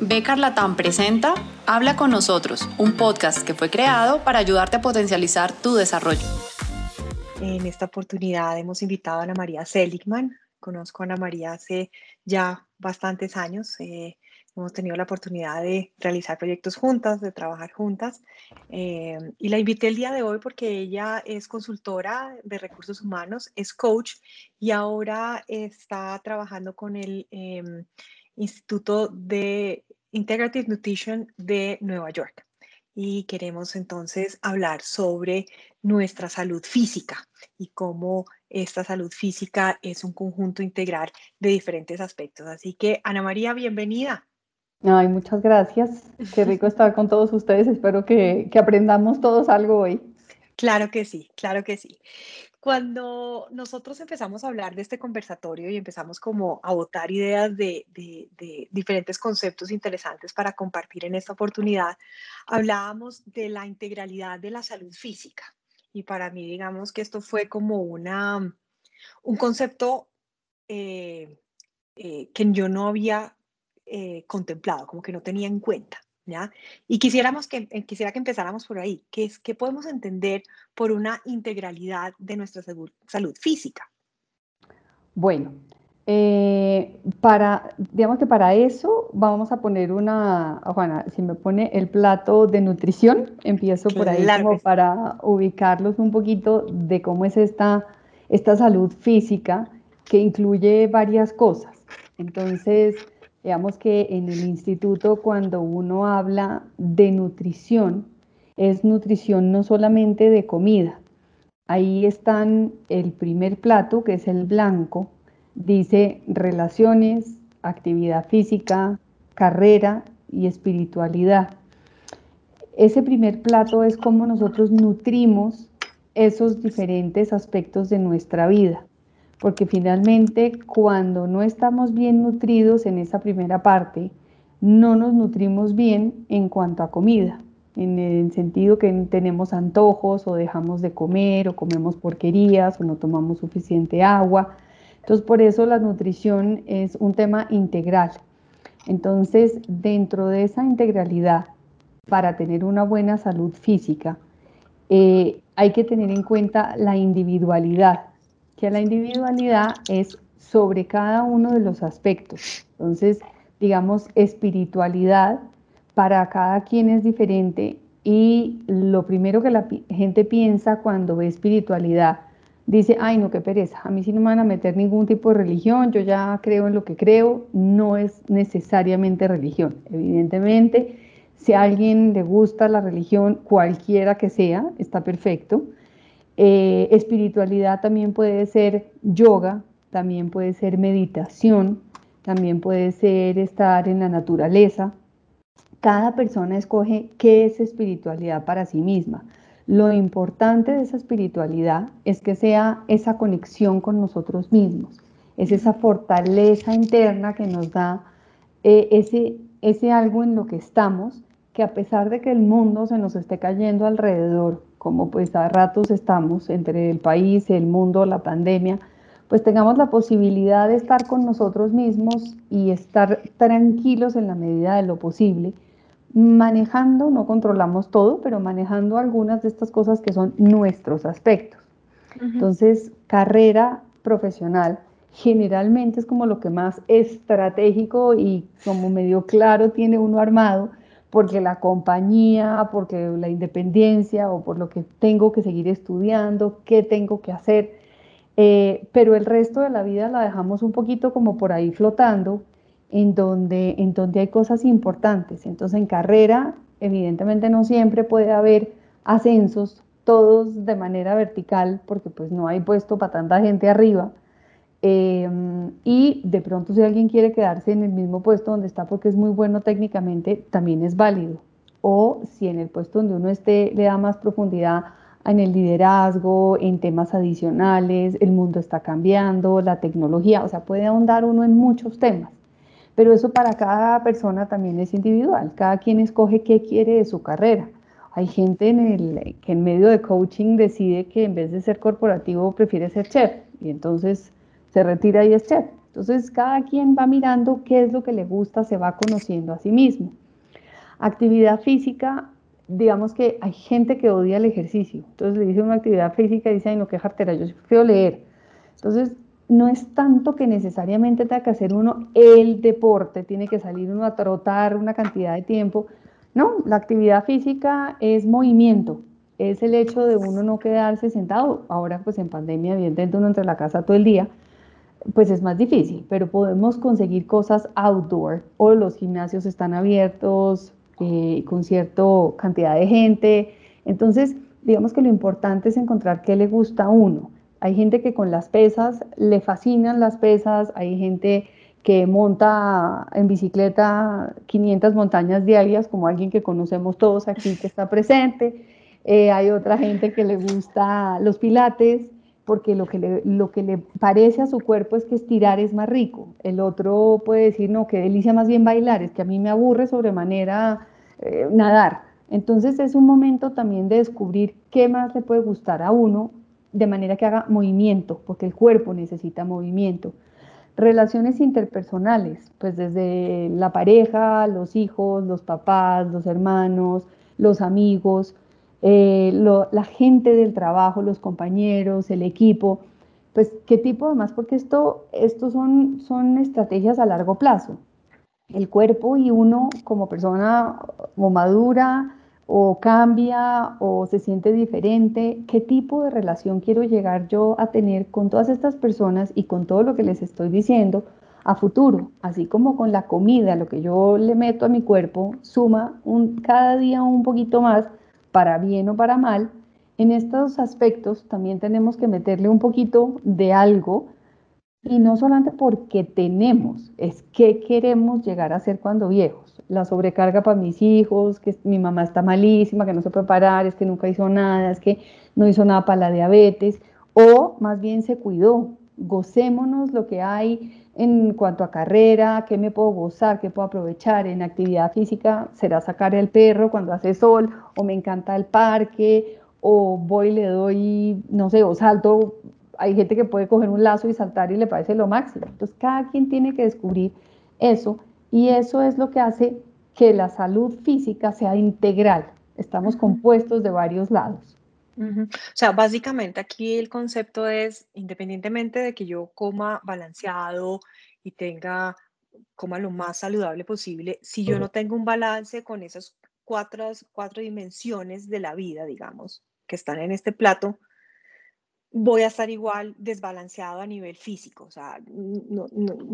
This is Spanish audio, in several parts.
Becar Latam presenta Habla con nosotros, un podcast que fue creado para ayudarte a potencializar tu desarrollo. En esta oportunidad hemos invitado a Ana María Seligman. Conozco a Ana María hace ya bastantes años. Eh, hemos tenido la oportunidad de realizar proyectos juntas, de trabajar juntas. Eh, y la invité el día de hoy porque ella es consultora de recursos humanos, es coach y ahora está trabajando con el em, Instituto de Integrative Nutrition de Nueva York. Y queremos entonces hablar sobre nuestra salud física y cómo esta salud física es un conjunto integral de diferentes aspectos. Así que, Ana María, bienvenida. Ay, muchas gracias. Qué rico estar con todos ustedes. Espero que, que aprendamos todos algo hoy. Claro que sí, claro que sí. Cuando nosotros empezamos a hablar de este conversatorio y empezamos como a botar ideas de, diferentes conceptos interesantes para compartir en esta oportunidad, hablábamos de la integralidad de la salud física. Y para mí, digamos que esto fue como una, un concepto eh, eh, que yo no había eh, contemplado, como que no tenía en cuenta. Y quisiéramos que, eh, quisiera que empezáramos por ahí, que es qué podemos entender por una integralidad de nuestra salud física. Bueno, eh, para, digamos que para eso vamos a poner una, Juana, si me pone el plato de nutrición, empiezo por ahí como para ubicarlos un poquito de cómo es esta, esta salud física que incluye varias cosas. Entonces, Digamos que en el instituto cuando uno habla de nutrición, es nutrición no solamente de comida. Ahí están el primer plato, que es el blanco, dice relaciones, actividad física, carrera y espiritualidad. Ese primer plato es cómo nosotros nutrimos esos diferentes aspectos de nuestra vida porque finalmente cuando no estamos bien nutridos en esa primera parte, no nos nutrimos bien en cuanto a comida, en el sentido que tenemos antojos o dejamos de comer o comemos porquerías o no tomamos suficiente agua. Entonces por eso la nutrición es un tema integral. Entonces dentro de esa integralidad, para tener una buena salud física, eh, hay que tener en cuenta la individualidad que la individualidad es sobre cada uno de los aspectos. Entonces, digamos, espiritualidad para cada quien es diferente y lo primero que la gente piensa cuando ve espiritualidad, dice, ay, no, qué pereza, a mí sí no me van a meter ningún tipo de religión, yo ya creo en lo que creo, no es necesariamente religión. Evidentemente, si a alguien le gusta la religión, cualquiera que sea, está perfecto. Eh, espiritualidad también puede ser yoga, también puede ser meditación, también puede ser estar en la naturaleza. Cada persona escoge qué es espiritualidad para sí misma. Lo importante de esa espiritualidad es que sea esa conexión con nosotros mismos, es esa fortaleza interna que nos da eh, ese, ese algo en lo que estamos, que a pesar de que el mundo se nos esté cayendo alrededor, como pues a ratos estamos entre el país, el mundo, la pandemia, pues tengamos la posibilidad de estar con nosotros mismos y estar tranquilos en la medida de lo posible, manejando, no controlamos todo, pero manejando algunas de estas cosas que son nuestros aspectos. Entonces, carrera profesional generalmente es como lo que más estratégico y como medio claro tiene uno armado, porque la compañía, porque la independencia o por lo que tengo que seguir estudiando, qué tengo que hacer. Eh, pero el resto de la vida la dejamos un poquito como por ahí flotando, en donde, en donde hay cosas importantes. Entonces en carrera, evidentemente no siempre puede haber ascensos, todos de manera vertical, porque pues no hay puesto para tanta gente arriba. Em, y de pronto si alguien quiere quedarse en el mismo puesto donde está porque es muy bueno técnicamente, también es válido. O si en el puesto donde uno esté le da más profundidad en el liderazgo, en temas adicionales, el mundo está cambiando, la tecnología, o sea, puede ahondar uno en muchos temas. Pero eso para cada persona también es individual, cada quien escoge qué quiere de su carrera. Hay gente en el, que en medio de coaching decide que en vez de ser corporativo prefiere ser chef y entonces se retira y es chef. Entonces, cada quien va mirando qué es lo que le gusta, se va conociendo a sí mismo. Actividad física, digamos que hay gente que odia el ejercicio. Entonces le dice una actividad física y dice, ay, no, qué jartera, yo prefiero leer. Entonces, no es tanto que necesariamente tenga que hacer uno el deporte, tiene que salir uno a trotar una cantidad de tiempo. No, la actividad física es movimiento, es el hecho de uno no quedarse sentado. Ahora, pues en pandemia, evidentemente uno entre la casa todo el día, pues es más difícil, pero podemos conseguir cosas outdoor o los gimnasios están abiertos eh, con cierta cantidad de gente. Entonces, digamos que lo importante es encontrar qué le gusta a uno. Hay gente que con las pesas le fascinan las pesas, hay gente que monta en bicicleta 500 montañas diarias, como alguien que conocemos todos aquí que está presente. Eh, hay otra gente que le gusta los pilates, porque lo que, le, lo que le parece a su cuerpo es que estirar es más rico. El otro puede decir, no, qué delicia más bien bailar, es que a mí me aburre sobremanera eh, nadar. Entonces es un momento también de descubrir qué más le puede gustar a uno de manera que haga movimiento, porque el cuerpo necesita movimiento. Relaciones interpersonales, pues desde la pareja, los hijos, los papás, los hermanos, los amigos, eh, la gente del trabajo, los compañeros, el equipo, pues qué tipo además, porque esto, esto son, son estrategias a largo plazo. El cuerpo y uno como persona o madura o cambia o se siente diferente, qué tipo de relación quiero llegar yo a tener con todas estas personas y con todo lo que les estoy diciendo a futuro, así como con la comida, lo que yo le meto a mi cuerpo suma un, cada día un poquito más para bien o para mal, en estos aspectos también tenemos que meterle un poquito de algo y no solamente porque tenemos, es que queremos llegar a ser cuando viejos. La sobrecarga para mis hijos, que mi mamá está malísima, que no se puede parar, es que nunca hizo nada, es que no hizo nada para la diabetes, o más bien se cuidó. Gocémonos lo que hay en cuanto a carrera, qué me puedo gozar, qué puedo aprovechar en actividad física, será sacar el perro cuando hace sol, o me encanta el parque, o voy y le doy, no sé, o salto. Hay gente que puede coger un lazo y saltar y le parece lo máximo. Entonces, cada quien tiene que descubrir eso y eso es lo que hace que la salud física sea integral. Estamos compuestos de varios lados. O sea, básicamente aquí el concepto es, independientemente de que yo coma balanceado y tenga, coma lo más saludable posible, si yo no tengo un balance con esas cuatro, cuatro dimensiones de la vida, digamos, que están en este plato, voy a estar igual desbalanceado a nivel físico. O sea, no,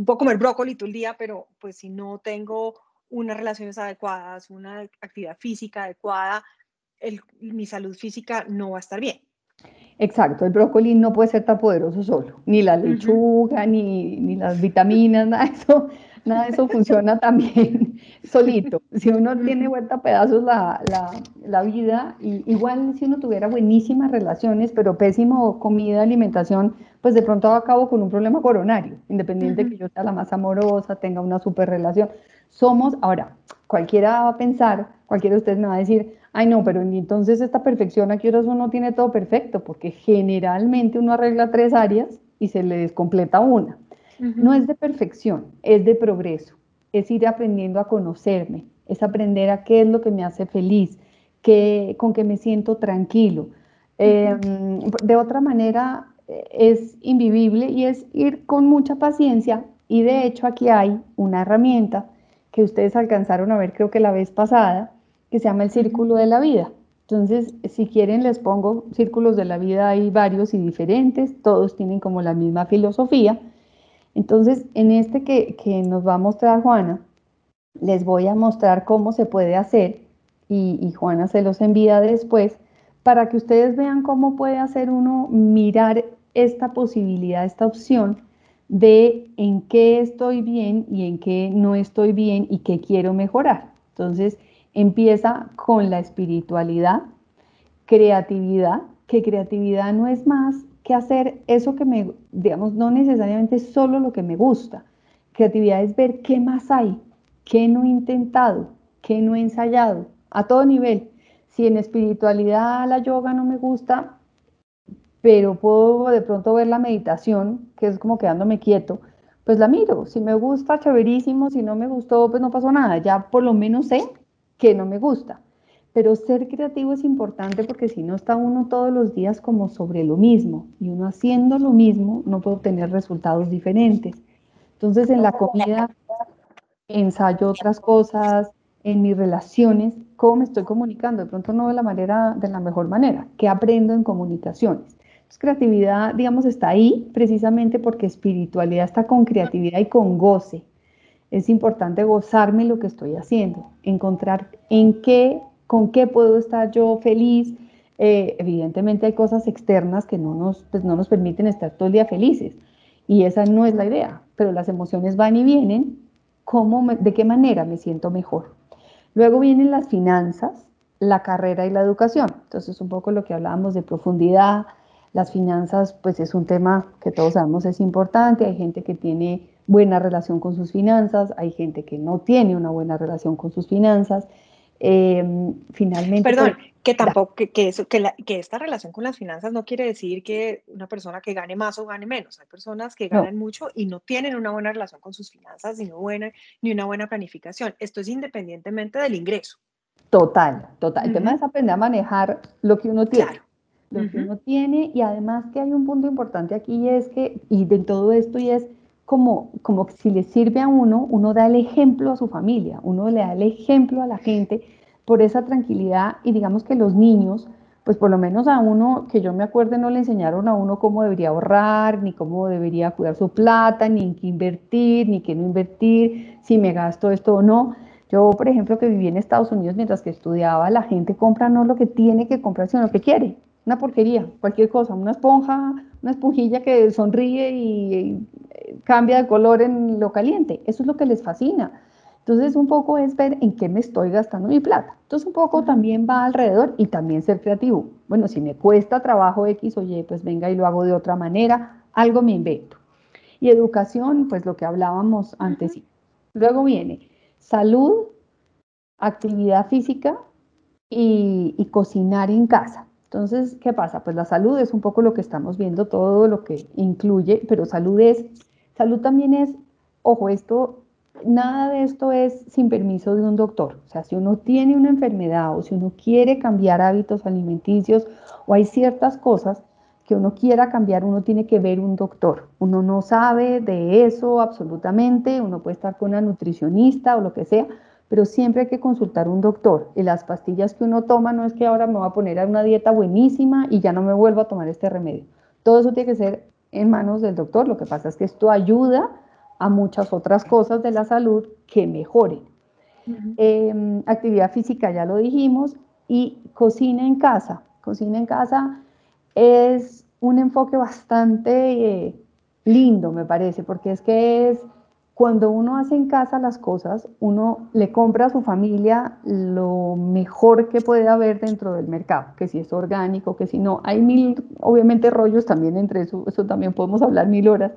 puedo comer brócoli todo el día, pero pues si no tengo unas relaciones adecuadas, una actividad física adecuada, mi salud física no va a estar bien. Exacto, el brócoli no puede ser tan poderoso solo, ni la lechuga, ni, ni, las vitaminas, nada de eso, nada de eso funciona también solito. Si uno tiene vuelta a pedazos la, la, la, vida, y, igual si uno tuviera buenísimas relaciones, pero pésimo comida, alimentación, pues de pronto acabo con un problema coronario, independiente de que yo sea la más amorosa, tenga una super relación. Somos, ahora, cualquiera va a pensar, cualquiera de ustedes me va a decir, ay no, pero entonces esta perfección, aquí qué uno tiene todo perfecto? Porque generalmente uno arregla tres áreas y se le descompleta una. No es de perfección, es de progreso, es ir aprendiendo a conocerme, es aprender a qué es lo que me hace feliz, qué, con qué me siento tranquilo. Em, de otra manera, eh, es invivible y es ir con mucha paciencia y de hecho aquí hay una herramienta que ustedes alcanzaron a ver creo que la vez pasada, que se llama el círculo de la vida. Entonces, si quieren, les pongo círculos de la vida, hay varios y diferentes, todos tienen como la misma filosofía. Entonces, en este que, nos va a mostrar Juana, les voy a mostrar cómo se puede hacer y, y Juana se los envía después para que ustedes vean cómo puede hacer uno mirar esta posibilidad, esta opción de en qué estoy bien y en qué no estoy bien y qué quiero mejorar. Entonces, empieza con la espiritualidad, creatividad, que creatividad no es más que hacer eso que me, digamos, no necesariamente solo lo que me gusta. Creatividad es ver qué más hay, qué no he intentado, qué no he ensayado, a todo nivel. Si en espiritualidad la yoga no me gusta, pero puedo de pronto ver la meditación, que es como quedándome quieto, pues la miro. Si me gusta, chéverísimo. Si no me gustó, pues no pasó nada. Ya por lo menos sé que no me gusta. Pero ser creativo es importante porque si no está uno todos los días como sobre lo mismo y uno haciendo lo mismo no puede obtener resultados diferentes. Entonces en la comida ensayo otras cosas, en mis relaciones, cómo me estoy comunicando, de pronto no de la manera, de la mejor manera, qué aprendo en comunicaciones. Entonces, creatividad, digamos, está ahí precisamente porque espiritualidad está con creatividad y con goce. Es importante gozarme lo que estoy haciendo, encontrar en qué, con qué puedo estar yo feliz. Eh, evidentemente hay cosas externas que no nos, pues, no nos permiten estar todo el día felices y esa no es la idea, pero las emociones van y vienen. ¿Cómo ¿De qué manera me siento mejor? Luego vienen las finanzas, la carrera y la educación. Entonces, un poco lo que hablábamos de profundidad, las finanzas, pues es un tema que todos sabemos es importante. Hay gente que tiene buena relación con sus finanzas, hay gente que no tiene una buena relación con sus finanzas. Em, finalmente. Perdón, pues, que tampoco, que, que, eso, que, la, que, esta relación con las finanzas no quiere decir que una persona que gane más o gane menos. Hay personas que ganan mucho y no tienen una buena relación con sus finanzas, ni, buena, ni una buena planificación. Esto es independientemente del ingreso. Total, total. El tema es aprender a manejar lo que uno tiene. Claro lo que uno tiene y además que hay un punto importante aquí y es que, y de todo esto y es como, como si le sirve a uno, uno da el ejemplo a su familia, uno le da el ejemplo a la gente por esa tranquilidad y digamos que los niños, pues por lo menos a uno, que yo me acuerde, no le enseñaron a uno cómo debería ahorrar, ni cómo debería cuidar su plata, ni en qué invertir, ni qué no invertir, si me gasto esto o no. Yo, por ejemplo, que viví en Estados Unidos mientras que estudiaba, la gente compra no lo que tiene que comprar, sino lo que quiere una porquería, cualquier cosa, una esponja, una esponjilla que sonríe y, cambia de color en lo caliente. Eso es lo que les fascina. Entonces, un poco es ver en qué me estoy gastando mi plata. Entonces, un poco también va alrededor y también ser creativo. Bueno, si me cuesta trabajo X, oye, pues venga y lo hago de otra manera, algo me invento. Y educación, pues lo que hablábamos antes. Luego viene salud, actividad física y cocinar en casa. Entonces, ¿qué pasa? Pues la salud es un poco lo que estamos viendo, todo lo que incluye, pero salud es, salud también es, ojo, esto, nada de esto es sin permiso de un doctor. O sea, si uno tiene una enfermedad o si uno quiere cambiar hábitos alimenticios o hay ciertas cosas que uno quiera cambiar, uno tiene que ver un doctor. Uno no sabe de eso absolutamente, uno puede estar con una nutricionista o lo que sea, pero siempre hay que consultar a un doctor. Y las pastillas que uno toma no es que ahora me voy a poner a una dieta buenísima y ya no me vuelvo a tomar este remedio. Todo eso tiene que ser en manos del doctor. Lo que pasa es que esto ayuda a muchas otras cosas de la salud que mejoren. Em, actividad física, ya lo dijimos, y cocina en casa. Cocina en casa es un enfoque bastante eh, lindo, me parece, porque es que es cuando uno hace en casa las cosas, uno le compra a su familia lo mejor que puede haber dentro del mercado, que si es orgánico, que si no. Hay mil, obviamente, rollos también entre eso, eso también podemos hablar mil horas,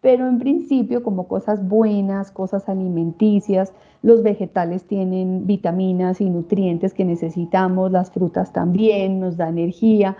pero en principio como cosas buenas, cosas alimenticias, los vegetales tienen vitaminas y nutrientes que necesitamos, las frutas también, nos da energía.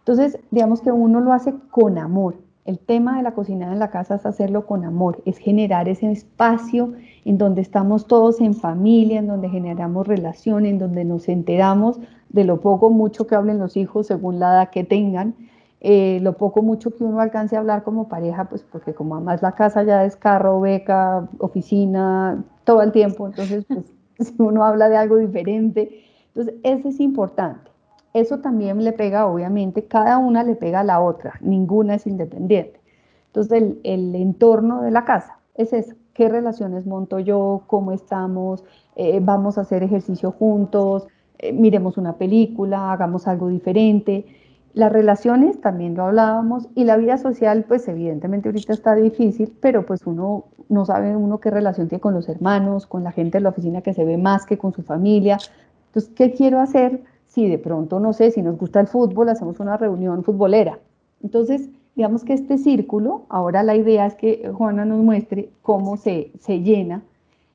Entonces, digamos que uno lo hace con amor, el tema de la cocina en la casa es hacerlo con amor, es generar ese espacio en donde estamos todos en familia, en donde generamos relación, en donde nos enteramos de lo poco, mucho que hablen los hijos según la edad que tengan, eh, lo poco, mucho que uno alcance a hablar como pareja, pues porque como además la casa ya es carro, beca, oficina, todo el tiempo, entonces pues si uno habla de algo diferente, entonces eso es importante. Eso también le pega, obviamente, cada una le pega a la otra, ninguna es independiente. Entonces, el, entorno de la casa es eso. ¿Qué relaciones monto yo? ¿Cómo estamos? Eh, ¿Vamos a hacer ejercicio juntos? Eh, miremos una película, hagamos algo diferente. Las relaciones, también lo hablábamos, y la vida social, pues evidentemente ahorita está difícil, pero pues uno no sabe uno qué relación tiene con los hermanos, con la gente de la oficina que se ve más que con su familia. Entonces, ¿qué quiero hacer si de pronto, no sé, si nos gusta el fútbol, hacemos una reunión futbolera. Entonces, digamos que este círculo, ahora la idea es que Juana nos muestre cómo se, se llena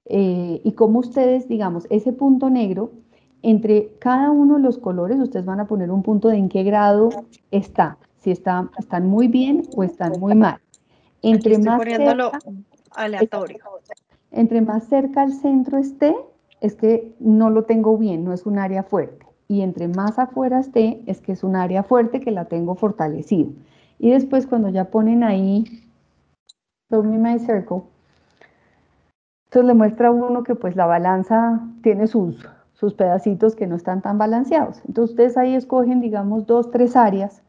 eh, y cómo ustedes, digamos, ese punto negro, entre cada uno de los colores, ustedes van a poner un punto de en qué grado está, si está, están muy bien o están muy mal. Entre más poniéndolo aleatorio. Entre más cerca al centro esté, es que no lo tengo bien, no es un área fuerte. Y entre más afuera esté, es que es un área fuerte que la tengo fortalecido. Y después cuando ya ponen ahí, show me my circle, entonces le muestra a uno que pues la balanza tiene sus, sus pedacitos que no están tan balanceados. Entonces ustedes ahí escogen, digamos, dos, tres áreas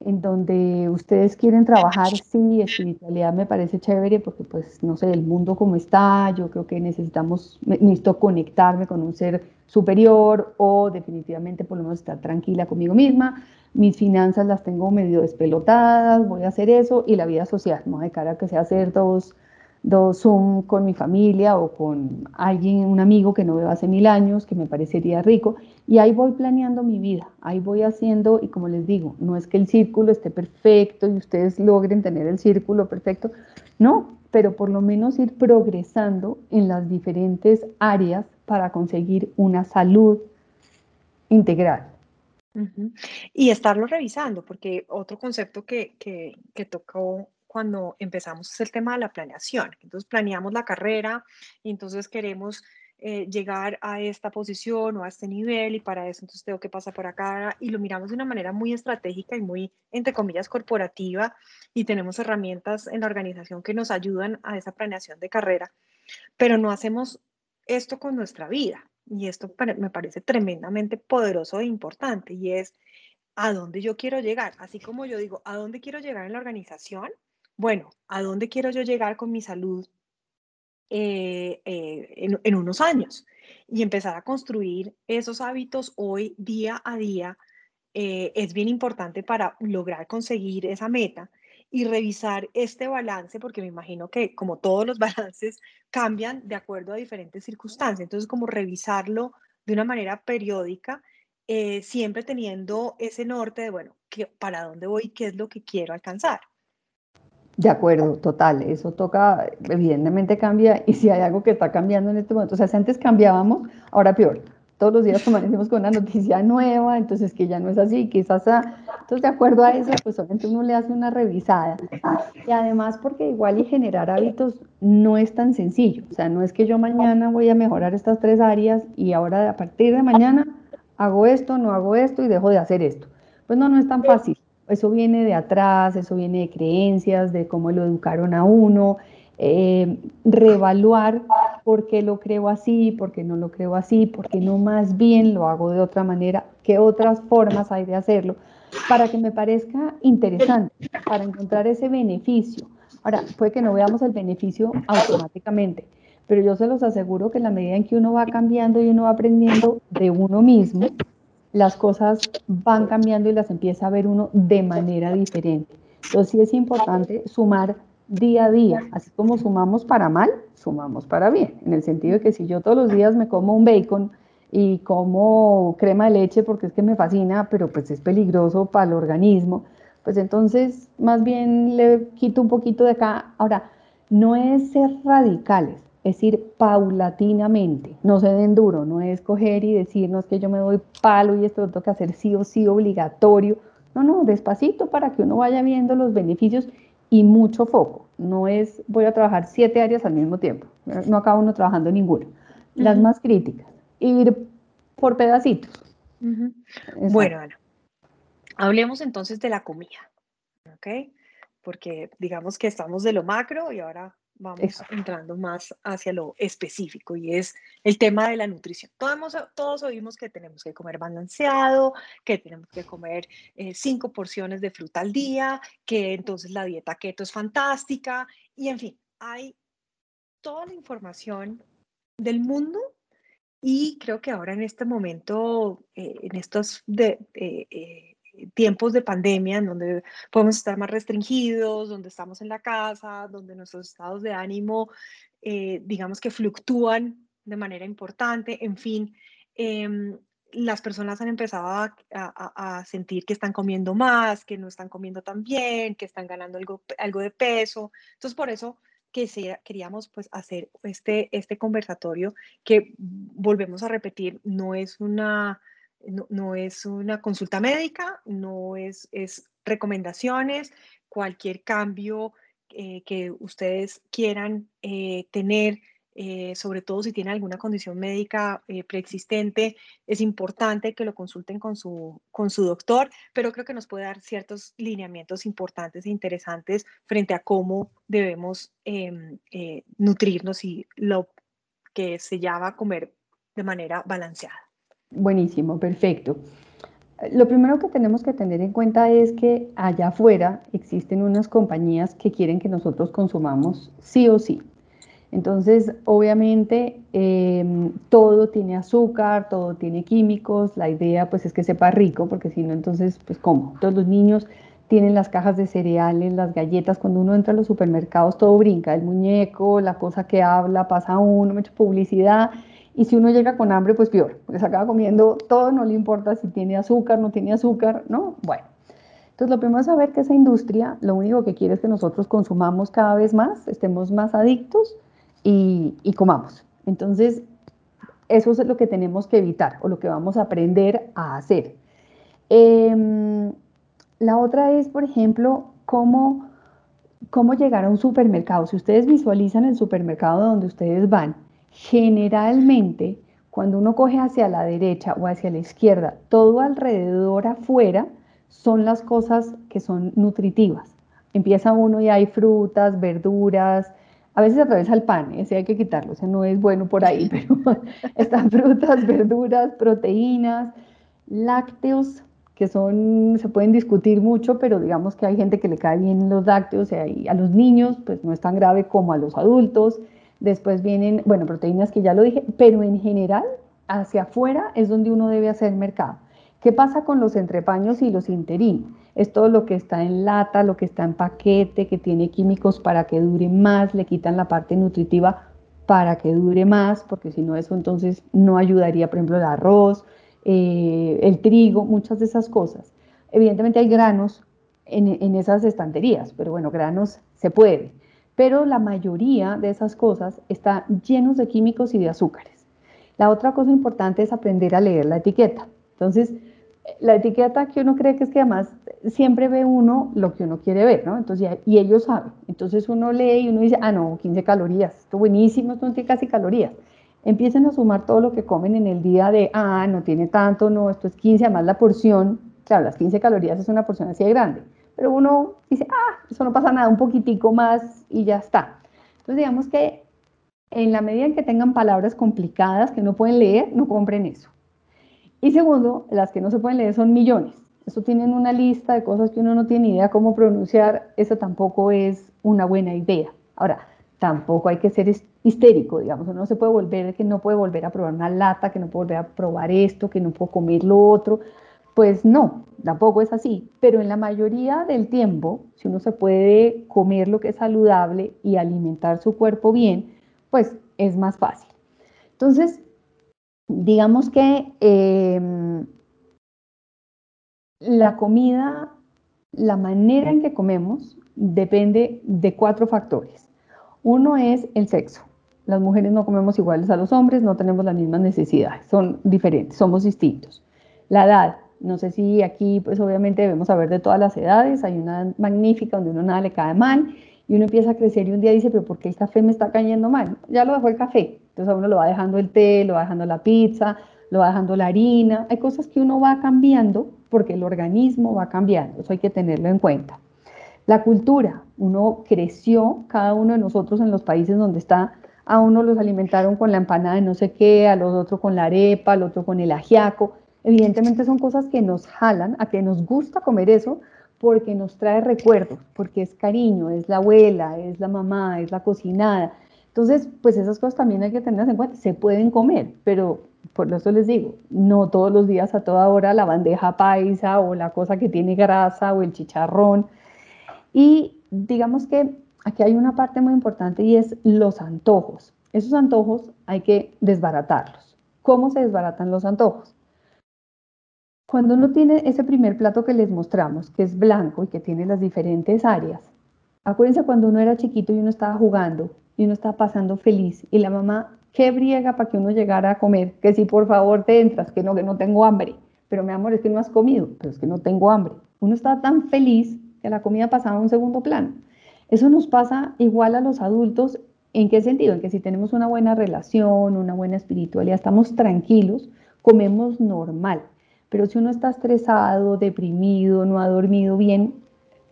en donde ustedes quieren trabajar, sí, espiritualidad me parece chévere porque pues no sé, el mundo como está, yo creo que necesitamos, necesito conectarme con un ser superior o definitivamente por lo menos estar tranquila conmigo misma, mis finanzas las tengo medio despelotadas, voy a hacer eso y la vida social, ¿no? De cara a que sea hacer dos dos Zoom con mi familia o con alguien, un amigo que no veo hace mil años, que me parecería rico, y ahí voy planeando mi vida, ahí voy haciendo, y como les digo, no es que el círculo esté perfecto y ustedes logren tener el círculo perfecto, no, pero por lo menos ir progresando en las diferentes áreas para conseguir una salud integral. Y estarlo revisando, porque otro concepto que, que, que tocó cuando empezamos es el tema de la planeación. Entonces planeamos la carrera y entonces queremos eh, llegar a esta posición o a este nivel y para eso entonces tengo que pasar por acá y lo miramos de una manera muy estratégica y muy, entre comillas, corporativa y tenemos herramientas en la organización que nos ayudan a esa planeación de carrera, pero no hacemos esto con nuestra vida y esto me parece tremendamente poderoso e importante y es a dónde yo quiero llegar, así como yo digo, a dónde quiero llegar en la organización, bueno, ¿a dónde quiero yo llegar con mi salud eh, eh, en, unos años? Y empezar a construir esos hábitos hoy, día a día, eh, es bien importante para lograr conseguir esa meta y revisar este balance, porque me imagino que como todos los balances cambian de acuerdo a diferentes circunstancias. Entonces, como revisarlo de una manera periódica, siempre teniendo ese norte de, bueno, ¿para dónde voy? ¿Qué es lo que quiero alcanzar? De acuerdo, total. Eso toca, evidentemente cambia y si hay algo que está cambiando en este momento, o sea, si antes cambiábamos, ahora peor. Todos los días amanecemos con una noticia nueva, entonces que ya no es así, quizás, entonces de acuerdo a eso, pues solamente uno le hace una revisada. Y además porque igual y generar hábitos no es tan sencillo, o sea, no es que yo mañana voy a mejorar estas tres áreas y ahora a partir de mañana hago esto, no hago esto y dejo de hacer esto. Pues no, no es tan fácil. Eso viene de atrás, eso viene de creencias, de cómo lo educaron a uno, eh, reevaluar por qué lo creo así, por qué no lo creo así, por qué no más bien lo hago de otra manera, qué otras formas hay de hacerlo, para que me parezca interesante, para encontrar ese beneficio. Ahora, puede que no veamos el beneficio automáticamente, pero yo se los aseguro que en la medida en que uno va cambiando y uno va aprendiendo de uno mismo, las cosas van cambiando y las empieza a ver uno de manera diferente. Entonces sí es importante sumar día a día, así como sumamos para mal, sumamos para bien, en el sentido de que si yo todos los días me como un bacon y como crema de leche porque es que me fascina, pero pues es peligroso para el organismo, pues entonces más bien le quito un poquito de acá. Ahora, no es ser radicales, es ir paulatinamente, no se den duro, no es coger y decirnos que yo me doy palo y esto lo tengo que hacer sí o sí obligatorio. No, no, despacito para que uno vaya viendo los beneficios y mucho foco. No es voy a trabajar siete áreas al mismo tiempo, no acaba uno trabajando ninguna. Las más críticas, ir por pedacitos. Bueno, Ana, hablemos entonces de la comida, ¿ok? Porque digamos que estamos de lo macro y ahora vamos entrando más hacia lo específico y es el tema de la nutrición. Todos, todos oímos que tenemos que comer balanceado, que tenemos que comer eh, cinco porciones de fruta al día, que entonces la dieta keto es fantástica y en fin, hay toda la información del mundo y creo que ahora en este momento, eh, en estos de, eh, tiempos de pandemia en donde podemos estar más restringidos, donde estamos en la casa, donde nuestros estados de ánimo, eh, digamos que fluctúan de manera importante, en fin, em, las personas han empezado a, a, sentir que están comiendo más, que no están comiendo tan bien, que están ganando algo, algo de peso. Entonces, por eso que queríamos pues hacer este, este conversatorio que volvemos a repetir, no es una no, es una consulta médica, no es, es recomendaciones, cualquier cambio que ustedes quieran tener eh, sobre todo si tiene alguna condición médica eh, preexistente, es importante que lo consulten con su, con su doctor, pero creo que nos puede dar ciertos lineamientos importantes e interesantes frente a cómo debemos em, eh, nutrirnos y lo que se llama comer de manera balanceada. Buenísimo, perfecto. Lo primero que tenemos que tener en cuenta es que allá afuera existen unas compañías que quieren que nosotros consumamos sí o sí. Entonces, obviamente, em, todo tiene azúcar, todo tiene químicos, la idea pues es que sepa rico, porque si no, entonces, pues ¿cómo? Todos los niños tienen las cajas de cereales, las galletas, cuando uno entra a los supermercados todo brinca, el muñeco, la cosa que habla, pasa uno, me echa publicidad, y si uno llega con hambre, pues peor, porque se acaba comiendo todo, no le importa si tiene azúcar, no tiene azúcar, ¿no? Bueno. Entonces, lo primero es saber que esa industria lo único que quiere es que nosotros consumamos cada vez más, estemos más adictos, y, comamos. Entonces, eso es lo que tenemos que evitar o lo que vamos a aprender a hacer. Em, la otra es, por ejemplo, cómo, cómo llegar a un supermercado. Si ustedes visualizan el supermercado donde ustedes van, generalmente cuando uno coge hacia la derecha o hacia la izquierda, todo alrededor afuera son las cosas que son nutritivas. Empieza uno y hay frutas, verduras, a veces atraviesa el pan, ese hay que quitarlo, ese no es bueno por ahí, pero están frutas, verduras, proteínas, lácteos, que son, se pueden discutir mucho, pero digamos que hay gente que le cae bien los lácteos, y a los niños pues no es tan grave como a los adultos. Después vienen, bueno, proteínas que ya lo dije, pero en general hacia afuera es donde uno debe hacer mercado. ¿Qué pasa con los entrepaños y los interín? Es todo lo que está en lata, lo que está en paquete, que tiene químicos para que dure más, le quitan la parte nutritiva para que dure más, porque si no eso entonces no ayudaría, por ejemplo, el arroz, eh, el trigo, muchas de esas cosas. Evidentemente hay granos en, en esas estanterías, pero bueno, granos se puede. Pero la mayoría de esas cosas están llenos de químicos y de azúcares. La otra cosa importante es aprender a leer la etiqueta. Entonces, la etiqueta que uno cree que es que además siempre ve uno lo que uno quiere ver, ¿no? Entonces, y ellos saben. Entonces uno lee y uno dice, ah, no, 15 calorías, esto buenísimo, esto no tiene casi calorías. Empiecen a sumar todo lo que comen en el día de, ah, no tiene tanto, no, esto es 15, además la porción, claro, las 15 calorías es una porción así de grande, pero uno dice, ah, eso no pasa nada, un poquitico más y ya está. Entonces digamos que en la medida en que tengan palabras complicadas que no pueden leer, no compren eso. Y segundo, las que no se pueden leer son millones. Eso tienen una lista de cosas que uno no tiene idea cómo pronunciar. Eso tampoco es una buena idea. Ahora, tampoco hay que ser histérico, digamos. Uno no se puede volver, que no puede volver a probar una lata, que no puede volver a probar esto, que no puedo comer lo otro. Pues no, tampoco es así. Pero en la mayoría del tiempo, si uno se puede comer lo que es saludable y alimentar su cuerpo bien, pues es más fácil. Entonces, digamos que em, la comida, la manera en que comemos depende de cuatro factores. Uno es el sexo. Las mujeres no comemos iguales a los hombres, no tenemos las mismas necesidades, son diferentes, somos distintos. La edad, no sé si aquí, pues obviamente debemos saber de todas las edades, hay una magnífica donde uno nada le cae mal y uno empieza a crecer y un día dice, pero ¿por qué el café me está cayendo mal? Ya lo dejó el café, entonces a uno lo va dejando el té, lo va dejando la pizza, lo va dejando la harina. Hay cosas que uno va cambiando porque el organismo va cambiando. Eso hay que tenerlo en cuenta. La cultura. Uno creció, cada uno de nosotros en los países donde está, a uno los alimentaron con la empanada de no sé qué, a los otros con la arepa, al otro con el ajiaco. Evidentemente son cosas que nos jalan a que nos gusta comer eso porque nos trae recuerdos, porque es cariño, es la abuela, es la mamá, es la cocinada. Entonces, pues esas cosas también hay que tenerlas en cuenta. Se pueden comer, pero por eso les digo, no todos los días a toda hora la bandeja paisa o la cosa que tiene grasa o el chicharrón. Y digamos que aquí hay una parte muy importante y es los antojos. Esos antojos hay que desbaratarlos. ¿Cómo se desbaratan los antojos? Cuando uno tiene ese primer plato que les mostramos, que es blanco y que tiene las diferentes áreas, acuérdense cuando uno era chiquito y uno estaba jugando y uno está pasando feliz y la mamá, qué briega para que uno llegara a comer, que si por favor te entras, que no, que no tengo hambre, pero mi amor es que no has comido, pero es que no tengo hambre. Uno está tan feliz que la comida pasaba a un segundo plano. Eso nos pasa igual a los adultos. ¿En qué sentido? En que si tenemos una buena relación, una buena espiritualidad, estamos tranquilos, comemos normal. Pero si uno está estresado, deprimido, no ha dormido bien,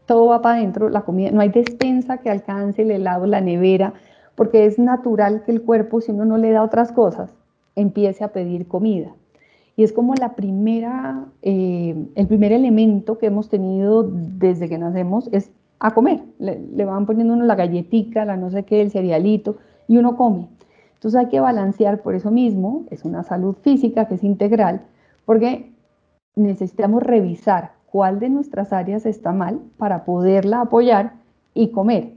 todo va para adentro, la comida, no hay despensa que alcance el helado, la nevera, porque es natural que el cuerpo, si uno no le da otras cosas, empiece a pedir comida. Y es como la primera, eh, el primer elemento que hemos tenido desde que nacemos es a comer. Le, van poniendo uno la galletica, la no sé qué, el cerealito, y uno come. Entonces hay que balancear por eso mismo, es una salud física que es integral, porque necesitamos revisar cuál de nuestras áreas está mal para poderla apoyar y comer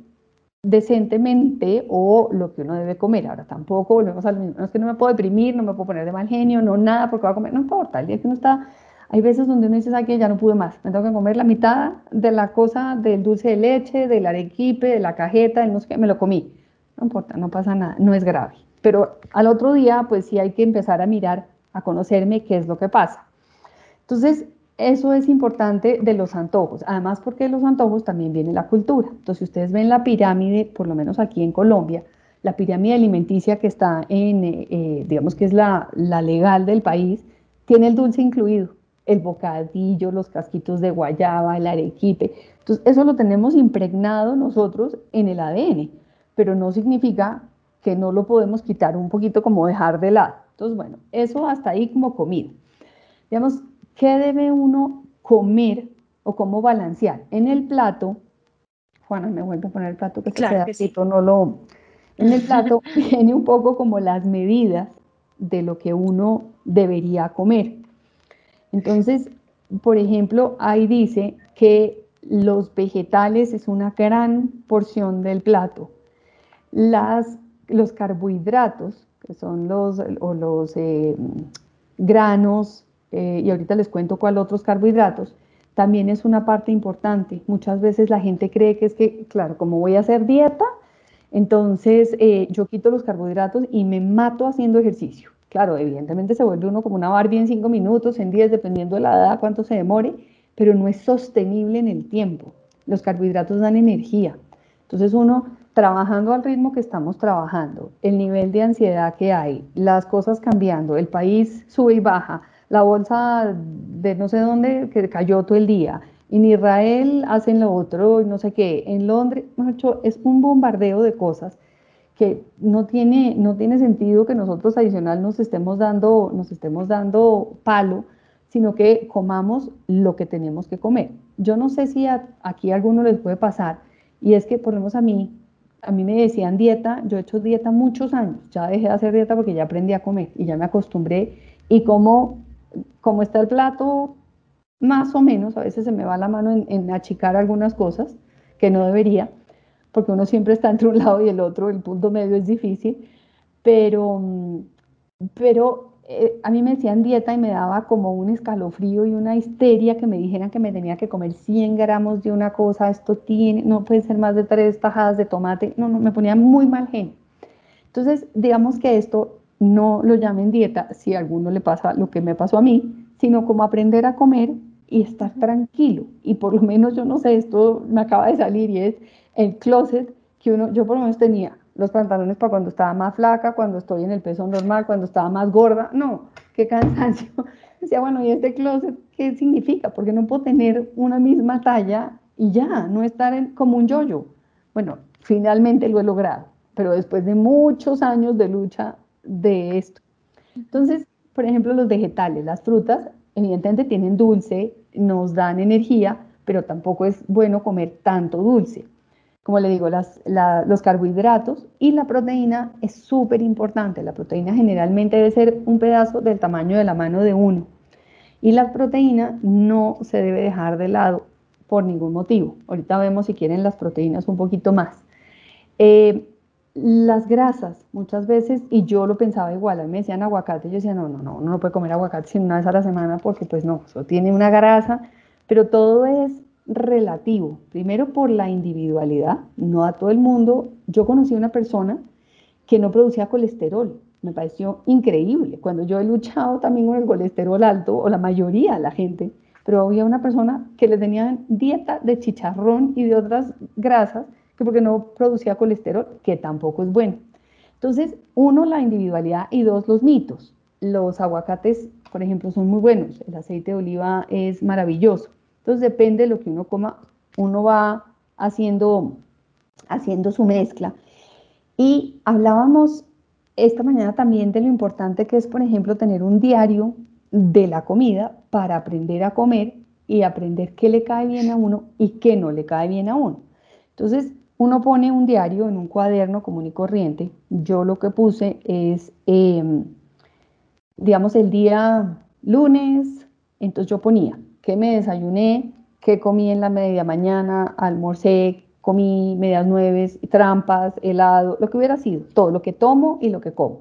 decentemente o lo que uno debe comer. Ahora tampoco volvemos al mismo, no es que no me puedo deprimir, no me puedo poner de mal genio, no nada porque voy a comer, no importa, el día que uno está hay veces donde uno dice, que ya no pude más, me tengo que comer la mitad de la cosa del dulce de leche, del arequipe, de la cajeta, del no sé qué, me lo comí. No importa, no pasa nada, no es grave. Pero al otro día, pues sí hay que empezar a mirar, a conocerme qué es lo que pasa. Entonces, eso es importante de los antojos. Además, porque de los antojos también viene la cultura. Entonces, ustedes ven la pirámide, por lo menos aquí en Colombia, la pirámide alimenticia que está en, eh, eh, digamos que es la, la legal del país, tiene el dulce incluido el bocadillo, los casquitos de guayaba, el arequipe. Entonces, eso lo tenemos impregnado nosotros en el ADN, pero no significa que no lo podemos quitar un poquito como dejar de lado. Entonces, bueno, eso hasta ahí como comida. Digamos, ¿qué debe uno comer o cómo balancear? En el plato, Juana, me vuelvo a poner el plato que claro que sí. no lo... En el plato viene un poco como las medidas de lo que uno debería comer. Entonces, por ejemplo, ahí dice que los vegetales es una gran porción del plato. Las, los carbohidratos, que son los, o los eh, granos, eh, y ahorita les cuento cuál otros carbohidratos, también es una parte importante. Muchas veces la gente cree que es que, claro, como voy a hacer dieta, entonces eh, yo quito los carbohidratos y me mato haciendo ejercicio. Claro, evidentemente se vuelve uno como una Barbie en cinco minutos, en diez, dependiendo de la edad, cuánto se demore, pero no es sostenible en el tiempo. Los carbohidratos dan energía. Entonces uno trabajando al ritmo que estamos trabajando, el nivel de ansiedad que hay, las cosas cambiando, el país sube y baja, la bolsa de no sé dónde que cayó todo el día, en Israel hacen lo otro, no sé qué, en Londres, es un bombardeo de cosas que no tiene, no tiene sentido que nosotros adicional nos estemos dando, nos estemos dando palo, sino que comamos lo que tenemos que comer. Yo no sé si aquí a alguno les puede pasar, y es que por lo menos a mí, a mí me decían dieta, yo he hecho dieta muchos años, ya dejé de hacer dieta porque ya aprendí a comer y ya me acostumbré, y como, como está el plato, más o menos, a veces se me va la mano en, en achicar algunas cosas que no debería, porque uno siempre está entre un lado y el otro, el punto medio es difícil, pero, mm, pero eh, a mí me decían dieta y me daba como un escalofrío y una histeria que me dijeran que me tenía que comer 100 gramos de una cosa, esto tiene, no puede ser más de tres tajadas de tomate, no, no, me ponía muy mal genio. Entonces, digamos que esto no lo llamen dieta si a alguno le pasa lo que me pasó a mí, sino como aprender a comer y estar tranquilo. Y por lo menos yo no sé, esto me acaba de salir y es el closet que uno, yo por lo menos tenía los pantalones para cuando estaba más flaca, cuando estoy en el peso normal, cuando estaba más gorda. No, qué cansancio. Decía, bueno, ¿y este closet qué significa? Porque no puedo tener una misma talla y ya, no estar en, como un yoyo. Bueno, finalmente lo he logrado, pero después de muchos años de lucha de esto. Entonces, por ejemplo, los vegetales, las frutas, evidentemente tienen dulce, nos dan energía, pero tampoco es bueno comer tanto dulce como le digo, los carbohidratos y la proteína es súper importante. La proteína generalmente debe ser un pedazo del tamaño de la mano de uno. Y la proteína no se debe dejar de lado por ningún motivo. Ahorita vemos si quieren las proteínas un poquito más. Eh, las grasas, muchas veces, y yo lo pensaba igual, a mí me decían aguacate, yo decía, no, no, no, uno no puede comer aguacate sino una vez a la semana porque pues no, eso tiene una grasa, pero todo es relativo. Primero por la individualidad, no a todo el mundo. Yo conocí a una persona que no producía colesterol. Me pareció increíble. Cuando yo he luchado también con el colesterol alto, o la mayoría de la gente, pero había una persona que le tenía dieta de chicharrón y de otras grasas que porque no producía colesterol, que tampoco es bueno. Entonces, uno, la individualidad y dos, los mitos. Los aguacates, por ejemplo, son muy buenos, el aceite de oliva es maravilloso. Entonces, depende de lo que uno coma, uno va haciendo, haciendo su mezcla. Y hablábamos esta mañana también de lo importante que es, por ejemplo, tener un diario de la comida para aprender a comer y aprender qué le cae bien a uno y qué no le cae bien a uno. Entonces, uno pone un diario en un cuaderno común y corriente. Yo lo que puse es, em, digamos, el día lunes, entonces yo ponía qué me desayuné, qué comí en la media mañana, almorcé, comí medias nueve, trampas, helado, lo que hubiera sido, todo lo que tomo y lo que como.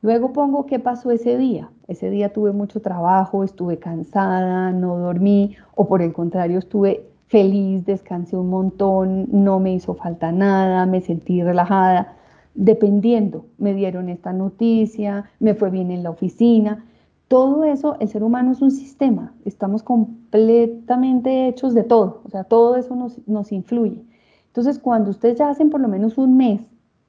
Luego pongo qué pasó ese día. Ese día tuve mucho trabajo, estuve cansada, no dormí, o por el contrario, estuve feliz, descansé un montón, no me hizo falta nada, me sentí relajada. Dependiendo, me dieron esta noticia, me fue bien en la oficina. Todo eso, el ser humano es un sistema, estamos completamente hechos de todo, o sea, todo eso nos, nos influye. Entonces, cuando ustedes ya hacen por lo menos un mes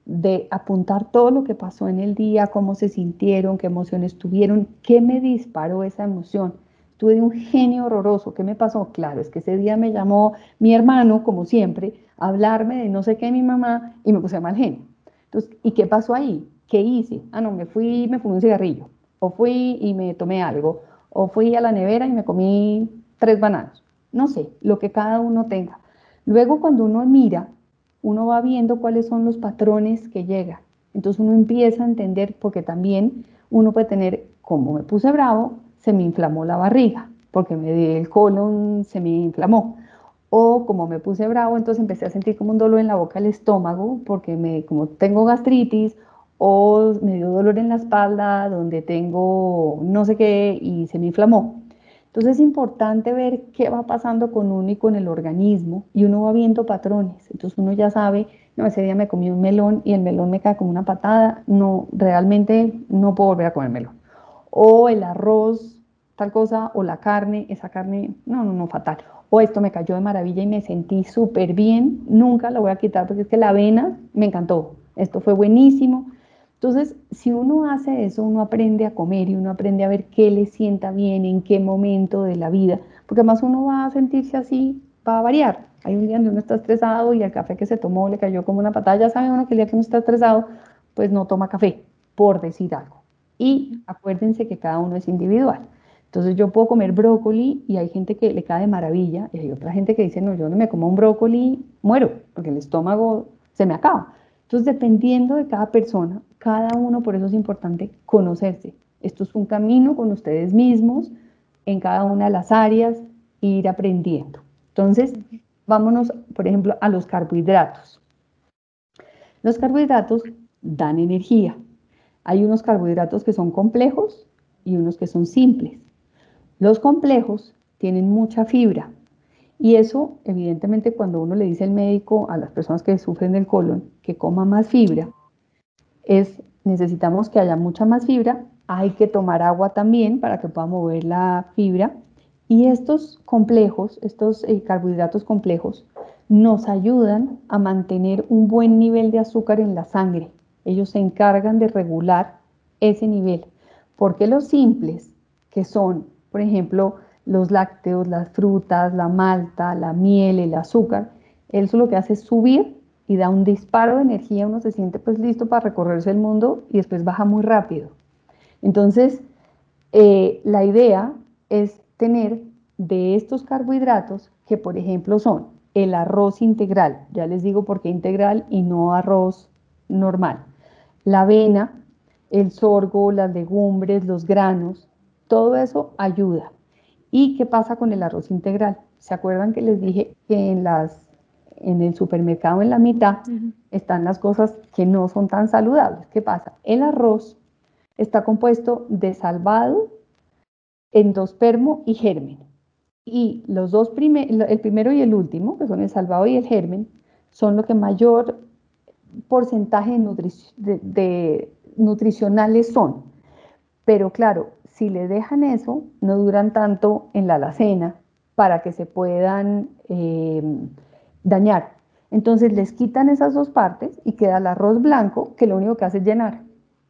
de apuntar todo lo que pasó en el día, cómo se sintieron, qué emociones tuvieron, qué me disparó esa emoción. Tuve un genio horroroso. ¿Qué me pasó? Claro, es que ese día me llamó mi hermano, como siempre, a hablarme de no sé qué de mi mamá y me puse mal genio. Entonces, ¿y qué pasó ahí? ¿Qué hice? Ah, no, me fui me fumé un cigarrillo. O fui y me tomé algo. O fui a la nevera y me comí tres bananos. No sé, lo que cada uno tenga. Luego cuando uno mira, uno va viendo cuáles son los patrones que llega. Entonces uno empieza a entender, porque también uno puede tener, como me puse bravo, se me inflamó la barriga, porque me di el colon, se me inflamó. O como me puse bravo, entonces empecé a sentir como un dolor en la boca del estómago, porque me, como tengo gastritis, o me dio dolor en la espalda, donde tengo no sé qué, y se me inflamó. Entonces es importante ver qué va pasando con uno y con el organismo y uno va viendo patrones. Entonces uno ya sabe, no, ese día me comí un melón y el melón me cae como una patada, no, realmente no puedo volver a comer melón. O el arroz, tal cosa, o la carne, esa carne, no, no, no, fatal. O esto me cayó de maravilla y me sentí súper bien, nunca lo voy a quitar porque es que la avena me encantó, esto fue buenísimo. Entonces, si uno hace eso, uno aprende a comer y uno aprende a ver qué le sienta bien, en qué momento de la vida, porque además uno va a sentirse así, va a variar. Hay un día donde uno está estresado y el café que se tomó le cayó como una patada. Ya sabe uno que el día que uno está estresado, pues no toma café, por decir algo. Y acuérdense que cada uno es individual. Entonces yo puedo comer brócoli y hay gente que le cae de maravilla y hay otra gente que dice, no, yo no me como un brócoli, muero, porque el estómago se me acaba. Entonces, dependiendo de cada persona, cada uno, por eso es importante conocerse. Esto es un camino con ustedes mismos en cada una de las áreas, e ir aprendiendo. Entonces, vámonos, por ejemplo, a los carbohidratos. Los carbohidratos dan energía. Hay unos carbohidratos que son complejos y unos que son simples. Los complejos tienen mucha fibra, y eso, evidentemente, cuando uno le dice al médico a las personas que sufren del colon que coma más fibra, es necesitamos que haya mucha más fibra, hay que tomar agua también para que pueda mover la fibra. Y estos complejos, estos eh, carbohidratos complejos, nos ayudan a mantener un buen nivel de azúcar en la sangre. Ellos se encargan de regular ese nivel. Porque los simples, que son, por ejemplo, los lácteos, las frutas, la malta, la miel, el azúcar, eso lo que hace es subir y da un disparo de energía, uno se siente pues listo para recorrerse el mundo y después baja muy rápido. Entonces, eh, la idea es tener de estos carbohidratos que por ejemplo son el arroz integral, ya les digo por qué integral y no arroz normal, la avena, el sorgo, las legumbres, los granos, todo eso ayuda. ¿Y qué pasa con el arroz integral? ¿Se acuerdan que les dije que en, las, en el supermercado en la mitad están las cosas que no son tan saludables? ¿Qué pasa? El arroz está compuesto de salvado, endospermo y germen. Y los dos el primero y el último, que son el salvado y el germen, son lo que mayor porcentaje de nutricionales son. Pero claro, si le dejan eso, no duran tanto en la alacena para que se puedan eh, dañar. Entonces les quitan esas dos partes y queda el arroz blanco que lo único que hace es llenar.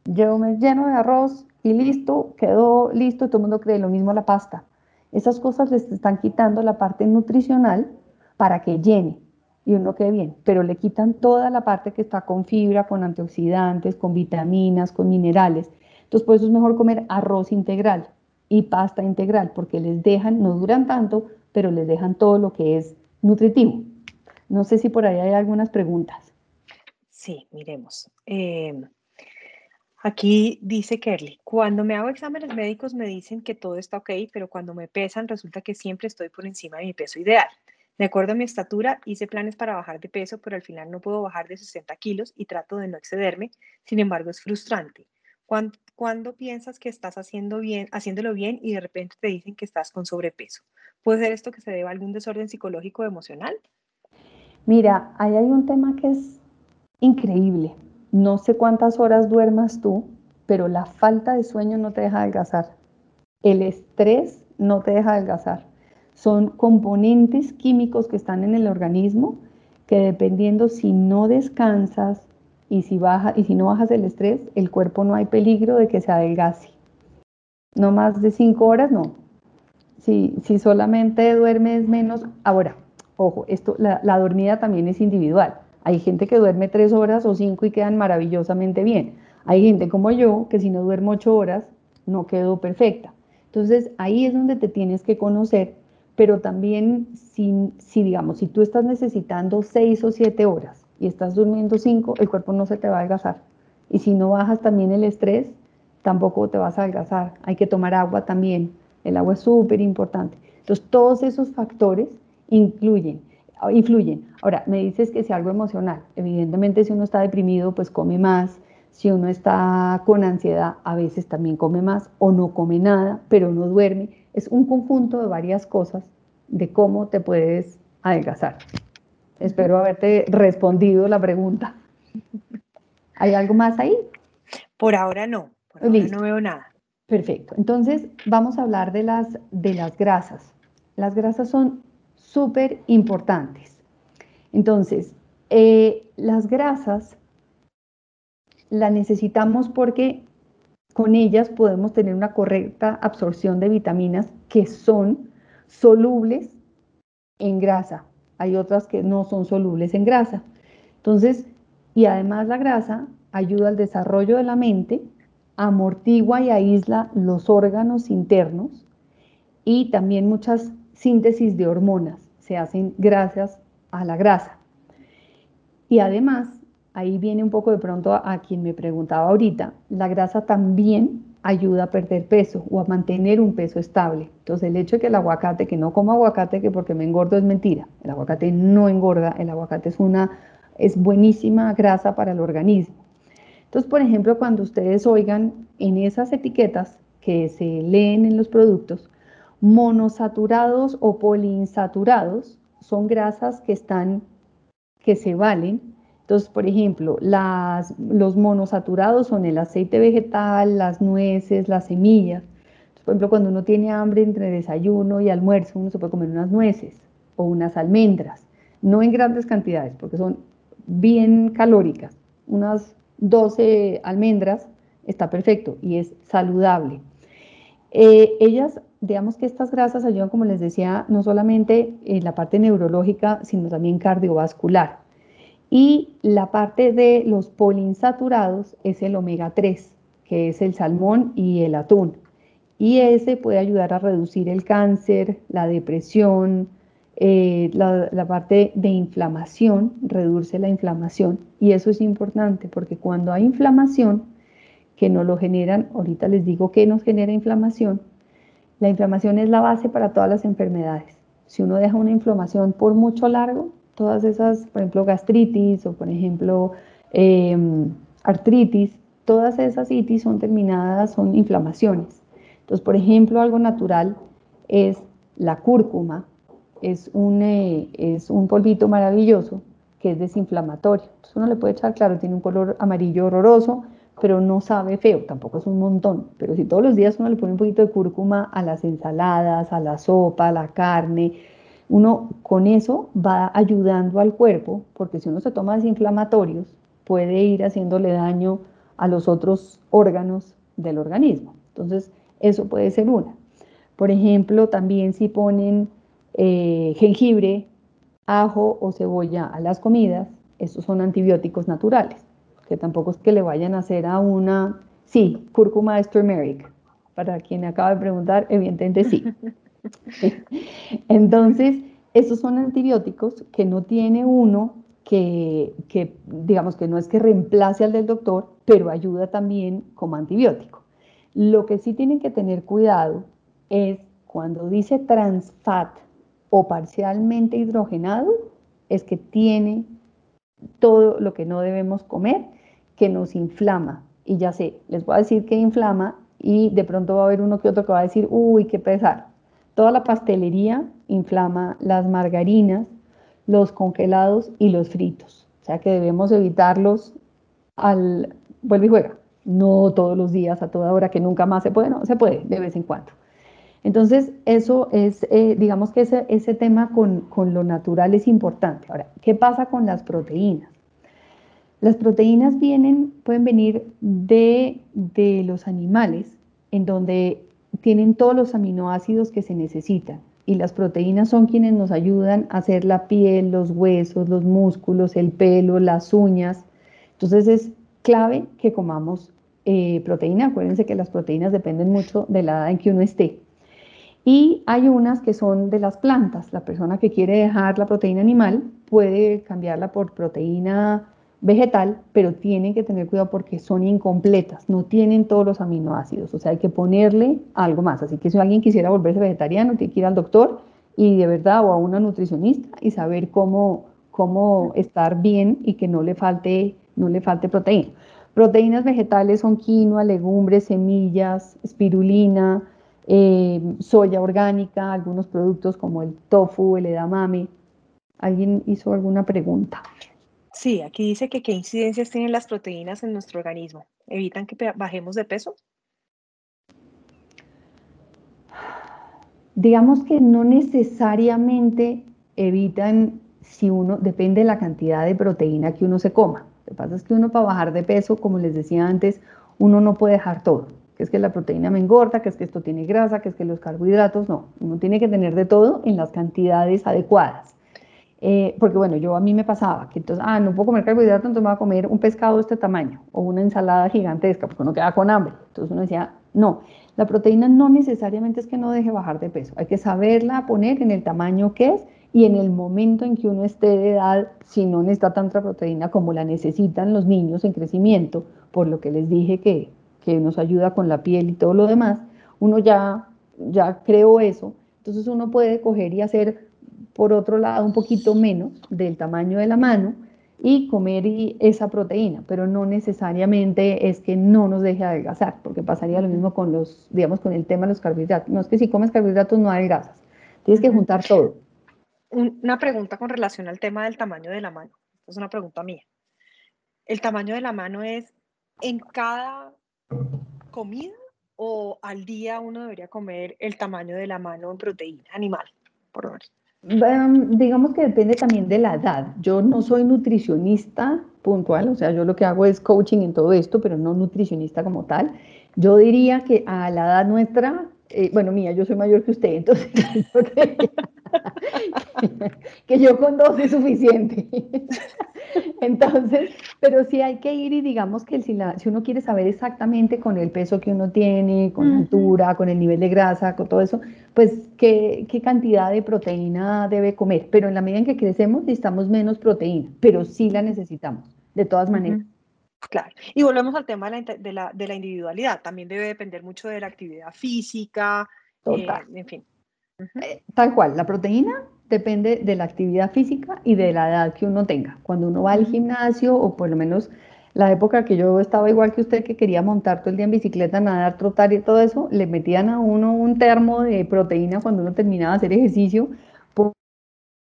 Yo me lleno de arroz y listo, quedó listo, todo el mundo cree lo mismo la pasta. Esas cosas les están quitando la parte nutricional para que llene y uno quede bien, pero le quitan toda la parte que está con fibra, con antioxidantes, con vitaminas, con minerales. Entonces por eso es mejor comer arroz integral y pasta integral, porque les dejan, no duran tanto, pero les dejan todo lo que es nutritivo. No sé si por ahí hay algunas preguntas. Sí, miremos. Em, aquí dice Kerly, cuando me hago exámenes médicos me dicen que todo está ok, pero cuando me pesan resulta que siempre estoy por encima de mi peso ideal. De acuerdo a mi estatura, hice planes para bajar de peso, pero al final no puedo bajar de 60 kilos y trato de no excederme. Sin embargo, es frustrante. ¿Cuándo, piensas que estás haciendo bien, haciéndolo bien y de repente te dicen que estás con sobrepeso? ¿Puede ser esto que se deba a algún desorden psicológico o emocional? Mira, ahí hay un tema que es increíble. No sé cuántas horas duermas tú, pero la falta de sueño no te deja adelgazar. El estrés no te deja adelgazar. Son componentes químicos que están en el organismo que dependiendo si no descansas, y si, baja, y si no bajas el estrés, el cuerpo no hay peligro de que se adelgace. No más de cinco horas, no. Si, si solamente duermes menos, ahora, ojo, esto, la, la dormida también es individual. Hay gente que duerme tres horas o cinco y quedan maravillosamente bien. Hay gente como yo que si no duermo ocho horas no quedo perfecta. Entonces ahí es donde te tienes que conocer, pero también si, digamos, si tú estás necesitando seis o siete horas y estás durmiendo 5, el cuerpo no se te va a adelgazar. Y si no bajas también el estrés, tampoco te vas a adelgazar. Hay que tomar agua también. El agua es súper importante. Entonces, todos esos factores incluyen, influyen. Ahora, me dices que si algo emocional, evidentemente si uno está deprimido, pues come más. Si uno está con ansiedad, a veces también come más o no come nada, pero no duerme. Es un conjunto de varias cosas de cómo te puedes adelgazar. Espero haberte respondido la pregunta. ¿Hay algo más ahí? Por ahora no, por ahora no veo nada. Perfecto. Entonces vamos a hablar de las, de las grasas. Las grasas son súper importantes. Entonces, eh, las grasas las necesitamos porque con ellas podemos tener una correcta absorción de vitaminas que son solubles en grasa hay otras que no son solubles en grasa. Entonces, y además la grasa ayuda al desarrollo de la mente, amortigua y aísla los órganos internos y también muchas síntesis de hormonas se hacen gracias a la grasa. Y además, ahí viene un poco de pronto a, quien me preguntaba ahorita, la grasa también ayuda a perder peso o a mantener un peso estable. Entonces el hecho de que el aguacate, que no como aguacate que porque me engordo es mentira. El aguacate no engorda, el aguacate es una es buenísima grasa para el organismo. Entonces, por ejemplo, cuando ustedes oigan en esas etiquetas que se leen en los productos, monosaturados o poliinsaturados son grasas que están que se valen entonces, por ejemplo, los monosaturados son el aceite vegetal, las nueces, las semillas. por ejemplo, cuando uno tiene hambre entre desayuno y almuerzo, uno se puede comer unas nueces o unas almendras, no en grandes cantidades, porque son bien calóricas. Unas 12 almendras está perfecto y es saludable. Eh, ellas, digamos que estas grasas ayudan, como les decía, no solamente en la parte neurológica, sino también cardiovascular. Y la parte de los poliinsaturados es el omega 3, que es el salmón y el atún. Y ese puede ayudar a reducir el cáncer, la depresión, eh, la, parte de inflamación, reduce la inflamación. Y eso es importante porque cuando hay inflamación, que no lo generan, ahorita les digo que nos genera inflamación, la inflamación es la base para todas las enfermedades. Si uno deja una inflamación por mucho largo, todas esas, por ejemplo, gastritis o por ejemplo em, artritis, todas esas itis son terminadas, son inflamaciones. Entonces, por ejemplo, algo natural es la cúrcuma, es un, eh, es un polvito maravilloso que es desinflamatorio. Entonces uno le puede echar, claro, tiene un color amarillo horroroso, pero no sabe feo, tampoco es un montón. Pero si todos los días uno le pone un poquito de cúrcuma a las ensaladas, a la sopa, a la carne, uno con eso va ayudando al cuerpo, porque si uno se toma desinflamatorios, puede ir haciéndole daño a los otros órganos del organismo. Entonces, eso puede ser una. Por ejemplo, también si ponen eh, jengibre, ajo o cebolla a las comidas, estos son antibióticos naturales, que tampoco es que le vayan a hacer a una, sí, cúrcuma es turmeric, para quien acaba de preguntar, evidentemente sí. Entonces, esos son antibióticos que no tiene uno que, que, digamos que no es que reemplace al del doctor, pero ayuda también como antibiótico. Lo que sí tienen que tener cuidado es cuando dice trans fat o parcialmente hidrogenado, es que tiene todo lo que no debemos comer que nos inflama. Y ya sé, les voy a decir que inflama y de pronto va a haber uno que otro que va a decir, uy, qué pesar. Toda la pastelería inflama las margarinas, los congelados y los fritos. O sea que debemos evitarlos al vuelve y juega. No todos los días, a toda hora, que nunca más se puede, no, se puede de vez en cuando. Entonces, eso es, eh, digamos que ese, ese tema con, con, lo natural es importante. Ahora, ¿qué pasa con las proteínas? Las proteínas vienen, pueden venir de, de los animales, en donde tienen todos los aminoácidos que se necesitan. Y las proteínas son quienes nos ayudan a hacer la piel, los huesos, los músculos, el pelo, las uñas. Entonces es clave que comamos eh, proteína. Acuérdense que las proteínas dependen mucho de la edad en que uno esté. Y hay unas que son de las plantas. La persona que quiere dejar la proteína animal puede cambiarla por proteína vegetal, pero tienen que tener cuidado porque son incompletas, no tienen todos los aminoácidos, o sea, hay que ponerle algo más. Así que si alguien quisiera volverse vegetariano, tiene que ir al doctor y de verdad o a una nutricionista y saber cómo, cómo estar bien y que no le falte, no le falte proteína. Proteínas vegetales son quinoa, legumbres, semillas, espirulina, eh, soya orgánica, algunos productos como el tofu, el edamame. ¿Alguien hizo alguna pregunta? Sí, aquí dice que qué incidencias tienen las proteínas en nuestro organismo. ¿Evitan que bajemos de peso? Digamos que no necesariamente evitan si uno, depende de la cantidad de proteína que uno se coma. Lo que pasa es que uno para bajar de peso, como les decía antes, uno no puede dejar todo que es que la proteína me engorda, que es que esto tiene grasa, que es que los carbohidratos, no, uno tiene que tener de todo en las cantidades adecuadas. Eh, porque bueno, yo a mí me pasaba que entonces, ah, no puedo comer carbohidratos, entonces me voy a comer un pescado de este tamaño o una ensalada gigantesca, porque uno queda con hambre. Entonces uno decía, no, la proteína no necesariamente es que no deje bajar de peso, hay que saberla poner en el tamaño que es y en el momento en que uno esté de edad, si no necesita tanta proteína como la necesitan los niños en crecimiento, por lo que les dije que que nos ayuda con la piel y todo lo demás, uno ya, ya creó eso, entonces uno puede coger y hacer por otro lado un poquito menos del tamaño de la mano y comer esa proteína, pero no necesariamente es que no nos deje adelgazar, porque pasaría lo mismo con los, digamos, con el tema de los carbohidratos. No es que si comes carbohidratos no adelgazas, tienes que juntar todo. Una pregunta con relación al tema del tamaño de la mano. Es una pregunta mía. ¿El tamaño de la mano es en cada comida o al día uno debería comer el tamaño de la mano en proteína animal, por digamos que depende también de la edad. Yo no soy nutricionista puntual, o sea, yo lo que hago es coaching en todo esto, pero no nutricionista como tal. Yo diría que a la edad nuestra, eh, bueno, mía, yo soy mayor que usted, entonces que, yo con dos es suficiente. Entonces, pero sí hay que ir y digamos que si, si, uno quiere saber exactamente con el peso que uno tiene, con la altura, con el nivel de grasa, con todo eso, pues qué, qué, cantidad de proteína debe comer. Pero en la medida en que crecemos necesitamos menos proteína, pero sí la necesitamos, de todas maneras. Claro. Y volvemos al tema de la, de la, individualidad. También debe depender mucho de la actividad física, eh, en fin. Eh, tal cual, la proteína depende de la actividad física y de la edad que uno tenga. Cuando uno va al gimnasio, o por lo menos la época que yo estaba igual que usted, que quería montar todo el día en bicicleta, nadar, trotar y todo eso, le metían a uno un termo de proteína cuando uno terminaba de hacer ejercicio,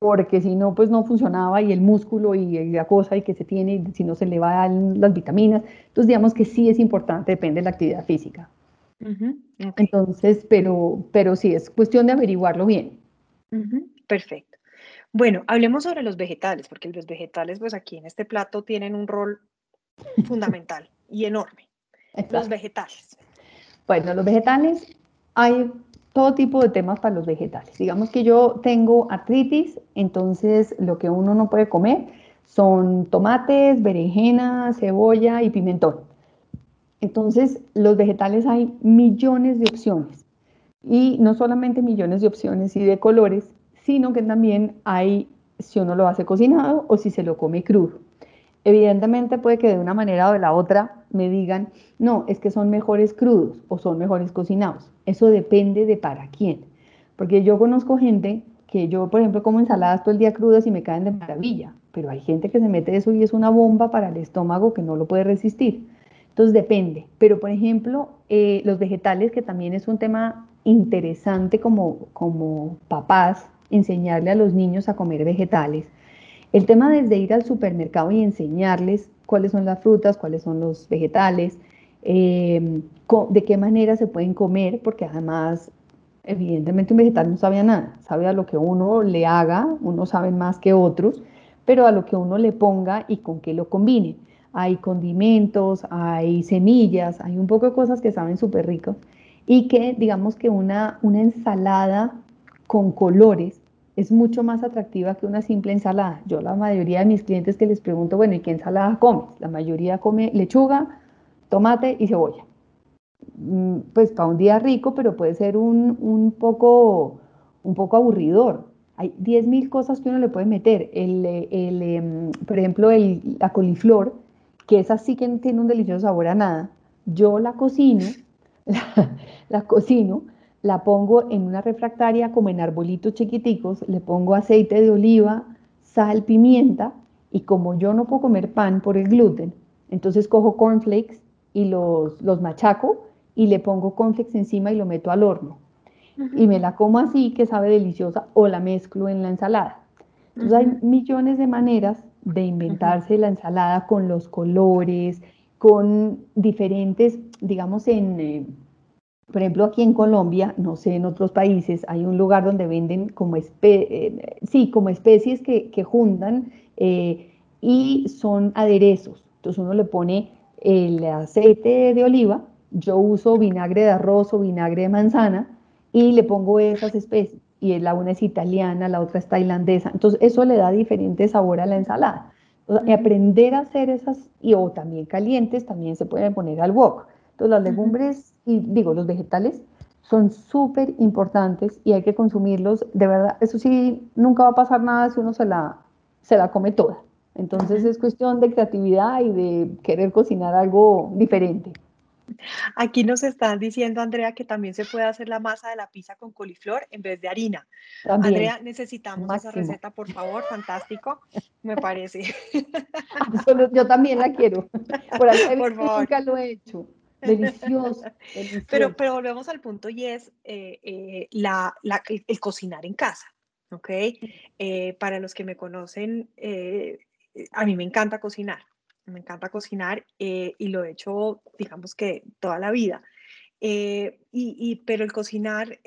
porque si no, pues no funcionaba y el músculo y la cosa y que se tiene, si no se le van las vitaminas. Entonces, digamos que sí es importante, depende de la actividad física. Entonces, pero, pero sí, es cuestión de averiguarlo bien. Perfecto. Bueno, hablemos sobre los vegetales, porque los vegetales, pues aquí en este plato tienen un rol fundamental y enorme. Los vegetales. Bueno, los vegetales, hay todo tipo de temas para los vegetales. Digamos que yo tengo artritis, entonces lo que uno no puede comer son tomates, berenjena, cebolla y pimentón. Entonces, los vegetales hay millones de opciones. Y no solamente millones de opciones y de colores, sino que también hay si uno lo hace cocinado o si se lo come crudo. Evidentemente puede que de una manera o de la otra me digan, no, es que son mejores crudos o son mejores cocinados. Eso depende de para quién. Porque yo conozco gente que yo, por ejemplo, como ensaladas todo el día crudas y me caen de maravilla, pero hay gente que se mete eso y es una bomba para el estómago que no lo puede resistir. Entonces depende. Pero, por ejemplo, eh, los vegetales, que también es un tema interesante como, como papás, enseñarle a los niños a comer vegetales. El tema desde ir al supermercado y enseñarles cuáles son las frutas, cuáles son los vegetales, em, de qué manera se pueden comer, porque además, evidentemente un vegetal no sabe a nada, sabe a lo que uno le haga, uno sabe más que otros, pero a lo que uno le ponga y con qué lo combine. Hay condimentos, hay semillas, hay un poco de cosas que saben súper ricos y que digamos que una, una ensalada con colores es mucho más atractiva que una simple ensalada. Yo la mayoría de mis clientes que les pregunto, bueno, ¿y qué ensalada comes? La mayoría come lechuga, tomate y cebolla. Mm, pues para un día rico, pero puede ser un, poco, un poco aburridor. Hay 10.000 cosas que uno le puede meter. El, em, por ejemplo, el, la coliflor, que es así que tiene un delicioso sabor a nada. Yo la cocino, la cocino, la pongo en una refractaria como en arbolitos chiquiticos, le pongo aceite de oliva, sal, pimienta y como yo no puedo comer pan por el gluten, entonces cojo cornflakes y los, los machaco y le pongo cornflakes encima y lo meto al horno. Y me la como así, que sabe deliciosa, o la mezclo en la ensalada. Entonces hay millones de maneras de inventarse la ensalada con los colores, con diferentes, digamos, en... Eh, por ejemplo, aquí en Colombia, no sé, en otros países, hay un lugar donde venden como, eh, sí, como especies que, juntan eh, y son aderezos. Entonces uno le pone el aceite de oliva, yo uso vinagre de arroz o vinagre de manzana y le pongo esas especies. Y la una es italiana, la otra es tailandesa. Entonces eso le da diferente sabor a la ensalada. aprender a hacer esas, y o también calientes, también se pueden poner al wok. Entonces las legumbres y digo, los vegetales son súper importantes y hay que consumirlos, de verdad, eso sí, nunca va a pasar nada si uno se la, se la come toda. Entonces es cuestión de creatividad y de querer cocinar algo diferente. Aquí nos están diciendo, Andrea, que también se puede hacer la masa de la pizza con coliflor en vez de harina. Andrea, necesitamos esa receta, por favor, fantástico, me parece. yo también la quiero. Por, por favor. nunca lo he hecho. Delicioso, Pero, pero volvemos al punto y es eh, eh, la, el, cocinar en casa, ¿ok? Eh, para los que me conocen, a mí me encanta cocinar, me encanta cocinar y lo he hecho, digamos que toda la vida. y, y, pero el cocinar,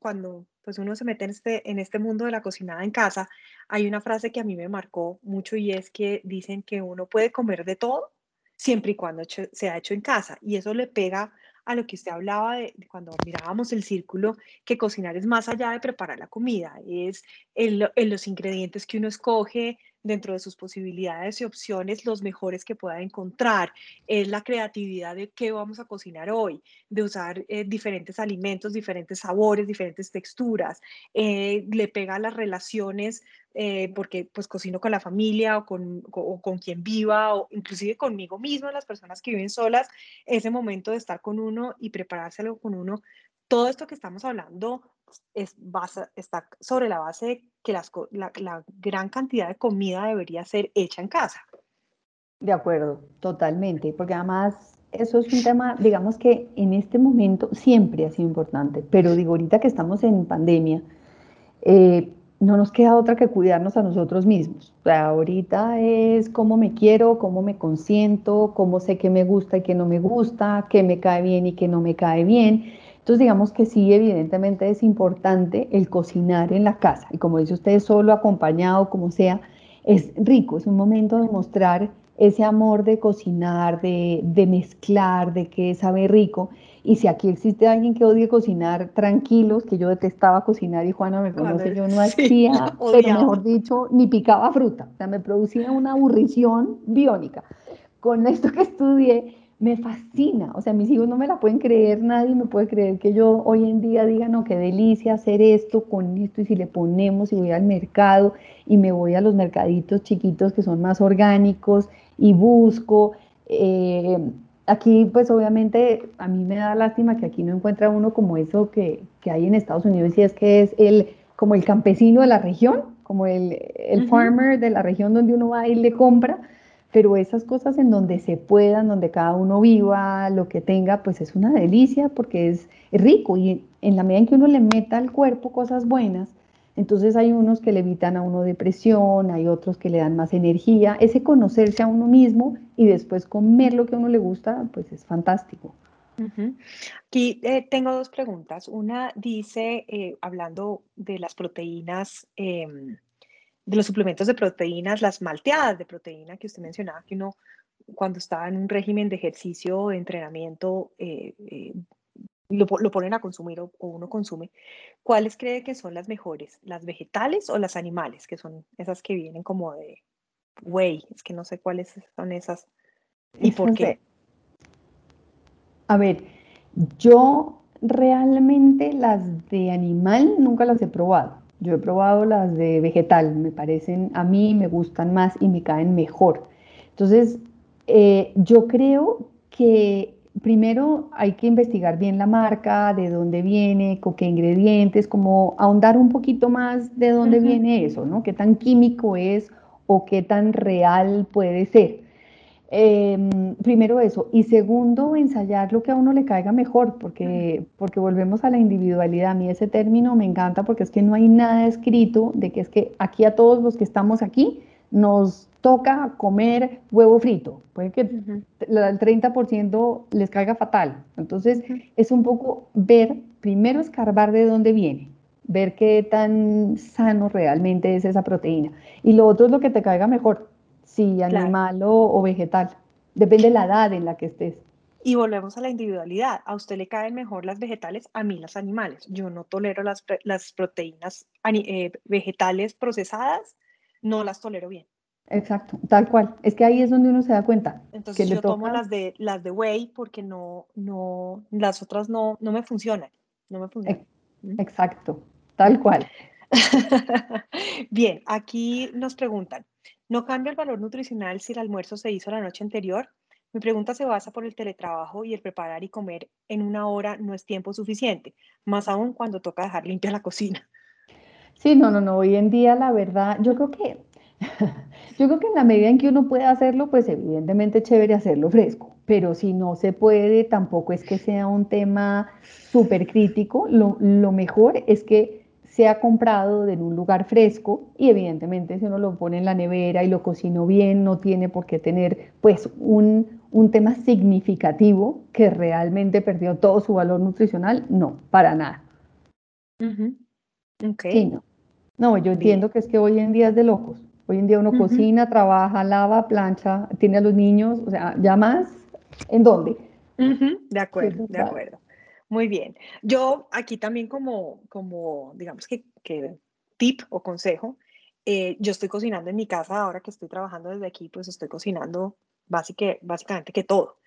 cuando pues uno se mete en este, en este mundo de la cocinada en casa, hay una frase que a mí me marcó mucho y es que dicen que uno puede comer de todo siempre y cuando se ha hecho en casa. Y eso le pega a lo que usted hablaba de, cuando mirábamos el círculo, que cocinar es más allá de preparar la comida, es en, los ingredientes que uno escoge dentro de sus posibilidades y opciones, los mejores que pueda encontrar, es la creatividad de qué vamos a cocinar hoy, de usar eh, diferentes alimentos, diferentes sabores, diferentes texturas, eh, le pega a las relaciones eh, porque pues cocino con la familia o con, con quien viva o inclusive conmigo mismo, las personas que viven solas, ese momento de estar con uno y preparárselo con uno, todo esto que estamos hablando es base, está sobre la base de que las, la, gran cantidad de comida debería ser hecha en casa. De acuerdo, totalmente, porque además eso es un tema, digamos que en este momento siempre ha sido importante, pero digo, ahorita que estamos en pandemia, eh, no nos queda otra que cuidarnos a nosotros mismos. O sea, ahorita es cómo me quiero, cómo me consiento, cómo sé qué me gusta y qué no me gusta, qué me cae bien y qué no me cae bien. Entonces, digamos que sí, evidentemente es importante el cocinar en la casa. Y como dice usted, solo acompañado, como sea, es rico, es un momento de mostrar ese amor de cocinar, de, de mezclar, de que sabe rico. Y si aquí existe alguien que odie cocinar tranquilos, que yo detestaba cocinar y Juana me conoce, yo no hacía, pero mejor dicho, ni picaba fruta. O sea, me producía una aburrición biónica. Con esto que estudié, me fascina. O sea, mis hijos no me la pueden creer, nadie me puede creer que yo hoy en día diga, no, qué delicia hacer esto con esto. Y si le ponemos y voy al mercado y me voy a los mercaditos chiquitos que son más orgánicos y busco. Eh, aquí, pues obviamente, a mí me da lástima que aquí no encuentra uno como eso que, que hay en Estados Unidos y es que es el, como el campesino de la región, como el, el farmer de la región donde uno va y le compra pero esas cosas en donde se puedan, donde cada uno viva, lo que tenga, pues es una delicia porque es, rico y en la medida en que uno le meta al cuerpo cosas buenas, entonces hay unos que le evitan a uno depresión, hay otros que le dan más energía. Ese conocerse a uno mismo y después comer lo que a uno le gusta, pues es fantástico. Aquí eh, tengo dos preguntas. Una dice, eh, hablando de las proteínas, em, de los suplementos de proteínas, las malteadas de proteína que usted mencionaba, que uno cuando está en un régimen de ejercicio o de entrenamiento eh, eh, lo, ponen a consumir o, uno consume, ¿cuáles cree que son las mejores? ¿Las vegetales o las animales? Que son esas que vienen como de whey, es que no sé cuáles son esas y por qué. A ver, yo realmente las de animal nunca las he probado. Yo he probado las de vegetal, me parecen, a mí me gustan más y me caen mejor. Entonces, eh, yo creo que primero hay que investigar bien la marca, de dónde viene, con qué ingredientes, como ahondar un poquito más de dónde viene eso, ¿no? Qué tan químico es o qué tan real puede ser. Em, primero eso. Y segundo, ensayar lo que a uno le caiga mejor, porque, porque volvemos a la individualidad. A mí ese término me encanta porque es que no hay nada escrito de que es que aquí a todos los que estamos aquí nos toca comer huevo frito. Puede que el 30% les caiga fatal. Entonces, es un poco ver, primero escarbar de dónde viene, ver qué tan sano realmente es esa proteína. Y lo otro es lo que te caiga mejor Sí, animal o, vegetal. Depende de la edad en la que estés. Y volvemos a la individualidad. A usted le caen mejor las vegetales, a mí las animales. Yo no tolero las, las proteínas eh, vegetales procesadas, no las tolero bien. Exacto, tal cual. Es que ahí es donde uno se da cuenta. Entonces yo tomo las de las de whey porque no, no, las otras no, no me funcionan. No me funcionan. Exacto, tal cual. Bien, aquí nos preguntan, ¿no cambia el valor nutricional si el almuerzo se hizo la noche anterior? Mi pregunta se basa por el teletrabajo y el preparar y comer en una hora no es tiempo suficiente, más aún cuando toca dejar limpia la cocina. Sí, no, no, no, hoy en día la verdad, yo creo que, yo creo que en la medida en que uno puede hacerlo, pues evidentemente es chévere hacerlo fresco, pero si no se puede, tampoco es que sea un tema súper crítico, lo, lo mejor es que sea comprado en un lugar fresco y evidentemente si uno lo pone en la nevera y lo cocinó bien, no tiene por qué tener pues un, un tema significativo que realmente perdió todo su valor nutricional, no, para nada. okay. no. no. yo entiendo que es que hoy en día es de locos. Hoy en día uno cocina, trabaja, lava, plancha, tiene a los niños, o sea, ya más, ¿en dónde? De acuerdo, de acuerdo. Muy bien. Yo aquí también como, como digamos que, que tip o consejo, eh, yo estoy cocinando en mi casa ahora que estoy trabajando desde aquí, pues estoy cocinando básicamente que todo.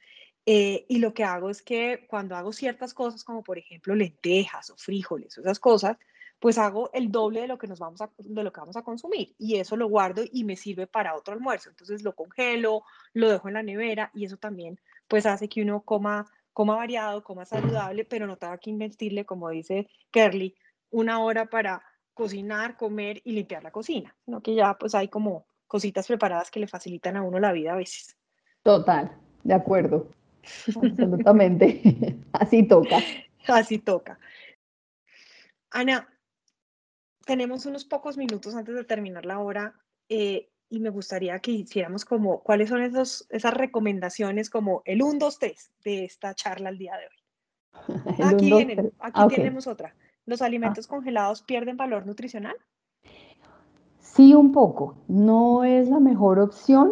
Eh, y lo que hago es que cuando hago ciertas cosas, como por ejemplo lentejas o frijoles o esas cosas, pues hago el doble de lo que nos vamos a, de lo que vamos a consumir y eso lo guardo y me sirve para otro almuerzo. Entonces lo congelo, lo dejo en la nevera y eso también pues hace que uno coma coma variado, coma saludable, pero no tenga que invertirle, como dice Kerly, una hora para cocinar, comer y limpiar la cocina, sino que ya pues hay como cositas preparadas que le facilitan a uno la vida a veces. Total, de acuerdo. Absolutamente. Así toca. Así toca. Ana, tenemos unos pocos minutos antes de terminar la hora. Eh, y me gustaría que hiciéramos como cuáles son esos, esas recomendaciones como el 1, 2, 3 de esta charla el día de hoy. Aquí, aquí ah, tenemos otra. ¿Los alimentos ah. congelados pierden valor nutricional? Sí, un poco. No es la mejor opción,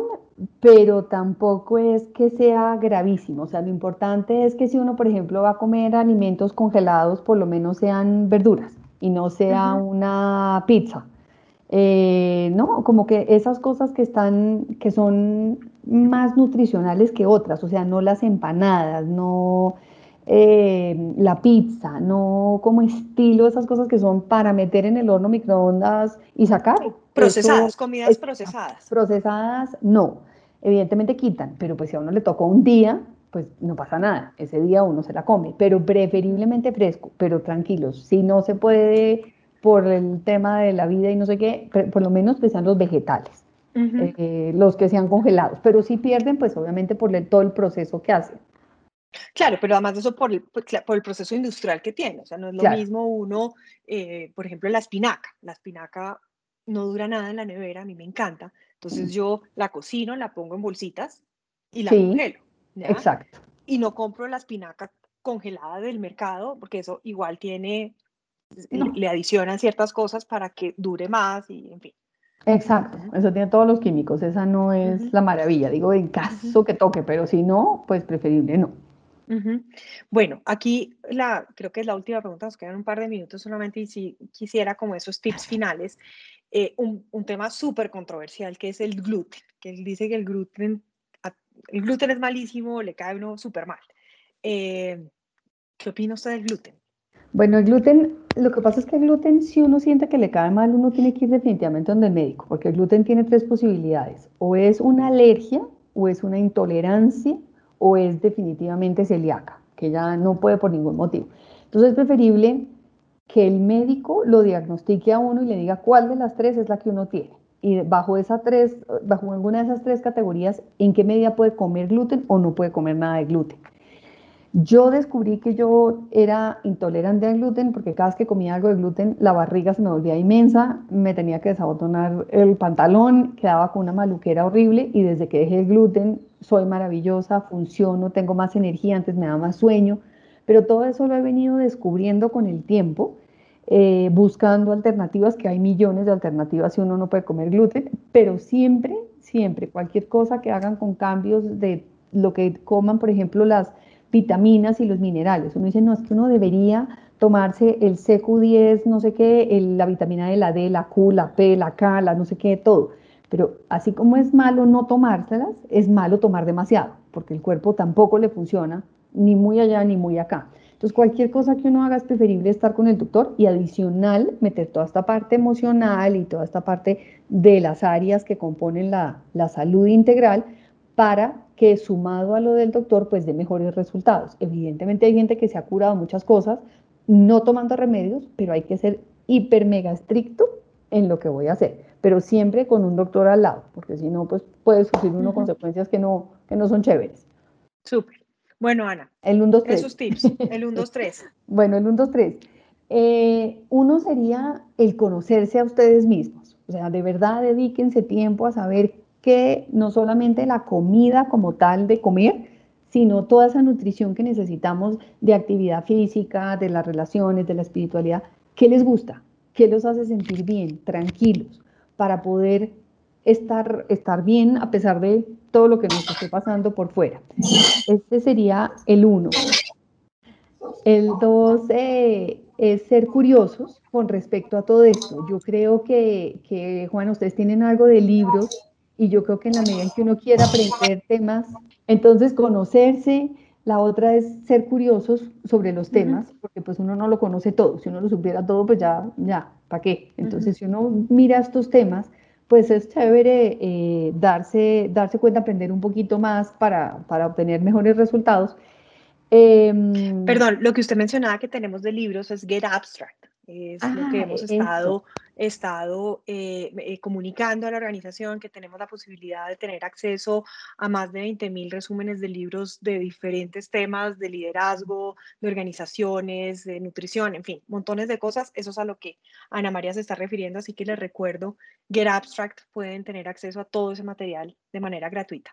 pero tampoco es que sea gravísimo. O sea, lo importante es que si uno, por ejemplo, va a comer alimentos congelados, por lo menos sean verduras y no sea una pizza. Eh, no, como que esas cosas que están, que son más nutricionales que otras, o sea, no las empanadas, no eh, la pizza, no como estilo esas cosas que son para meter en el horno microondas y sacar. Procesadas, comidas procesadas. Procesadas, no. Evidentemente quitan, pero pues si a uno le tocó un día, pues no pasa nada. Ese día uno se la come, pero preferiblemente fresco, pero tranquilos. Si no se puede por el tema de la vida y no sé qué, por lo menos pues sean los vegetales, eh, los que sean congelados. Pero si pierden, pues obviamente por todo el proceso que hacen. Claro, pero además de eso por el, pues, por el proceso industrial que tiene. O sea, no es lo mismo uno, eh, por ejemplo, la espinaca. La espinaca no dura nada en la nevera, a mí me encanta. Entonces yo la cocino, la pongo en bolsitas y la congelo. Exacto. Y no compro la espinaca congelada del mercado, porque eso igual tiene, le adicionan ciertas cosas para que dure más y en fin. Exacto, eso tiene todos los químicos, esa no es la maravilla, digo en caso que toque, pero si no, pues preferible no. Bueno, aquí la, creo que es la última pregunta, nos quedan un par de minutos solamente y si quisiera como esos tips finales, eh, un, un, tema súper controversial que es el gluten, que él dice que el gluten, el gluten es malísimo, le cae uno súper mal. Eh, ¿Qué opina usted del gluten? Bueno, el gluten, lo que pasa es que el gluten, si uno siente que le cae mal, uno tiene que ir definitivamente donde el médico, porque el gluten tiene tres posibilidades, o es una alergia, o es una intolerancia, o es definitivamente celíaca, que ya no puede por ningún motivo. Entonces es preferible que el médico lo diagnostique a uno y le diga cuál de las tres es la que uno tiene. Y bajo, esa tres, bajo alguna de esas tres categorías, en qué medida puede comer gluten o no puede comer nada de gluten. Yo descubrí que yo era intolerante al gluten porque cada vez que comía algo de gluten la barriga se me volvía inmensa, me tenía que desabotonar el pantalón, quedaba con una maluquera horrible y desde que dejé el gluten soy maravillosa, funciono, tengo más energía, antes me daba más sueño, pero todo eso lo he venido descubriendo con el tiempo, eh, buscando alternativas, que hay millones de alternativas si uno no puede comer gluten, pero siempre, siempre, cualquier cosa que hagan con cambios de lo que coman, por ejemplo, las vitaminas y los minerales. Uno dice, no, es que uno debería tomarse el CQ10, no sé qué, la vitamina de la D, la Q, la P, la K, la no sé qué, todo. Pero así como es malo no tomárselas, es malo tomar demasiado, porque el cuerpo tampoco le funciona ni muy allá ni muy acá. Entonces, cualquier cosa que uno haga es preferible estar con el doctor y adicional meter toda esta parte emocional y toda esta parte de las áreas que componen la, la salud integral para que sumado a lo del doctor, pues dé mejores resultados. Evidentemente hay gente que se ha curado muchas cosas no tomando remedios, pero hay que ser hiper mega estricto en lo que voy a hacer, pero siempre con un doctor al lado, porque si no, pues puede sufrir uno consecuencias que no, que no son chéveres. Súper. Bueno, Ana. El 1, 2, 3. Esos tips. El 1, 2, 3. bueno, el 1, 2, 3. uno sería el conocerse a ustedes mismos. O sea, de verdad dedíquense tiempo a saber que no solamente la comida como tal de comer, sino toda esa nutrición que necesitamos de actividad física, de las relaciones, de la espiritualidad, ¿qué les gusta? ¿Qué los hace sentir bien, tranquilos, para poder estar, estar bien a pesar de todo lo que nos esté pasando por fuera? Este sería el uno. El dos eh, es ser curiosos con respecto a todo esto. Yo creo que, que, Juan, ustedes tienen algo de libros y yo creo que en la medida en que uno quiera aprender temas, entonces conocerse, la otra es ser curiosos sobre los temas, porque pues uno no lo conoce todo, si uno lo supiera todo, pues ya, ya, ¿para qué? Entonces si uno mira estos temas, pues es chévere eh, darse, darse cuenta, aprender un poquito más para, para obtener mejores resultados. Em, Perdón, lo que usted mencionaba que tenemos de libros es Get Abstract es lo que ah, hemos estado, estado eh, eh, comunicando a la organización, que tenemos la posibilidad de tener acceso a más de 20 mil resúmenes de libros de diferentes temas, de liderazgo, de organizaciones, de nutrición, en fin, montones de cosas. Eso es a lo que Ana María se está refiriendo, así que les recuerdo, Get Abstract pueden tener acceso a todo ese material de manera gratuita.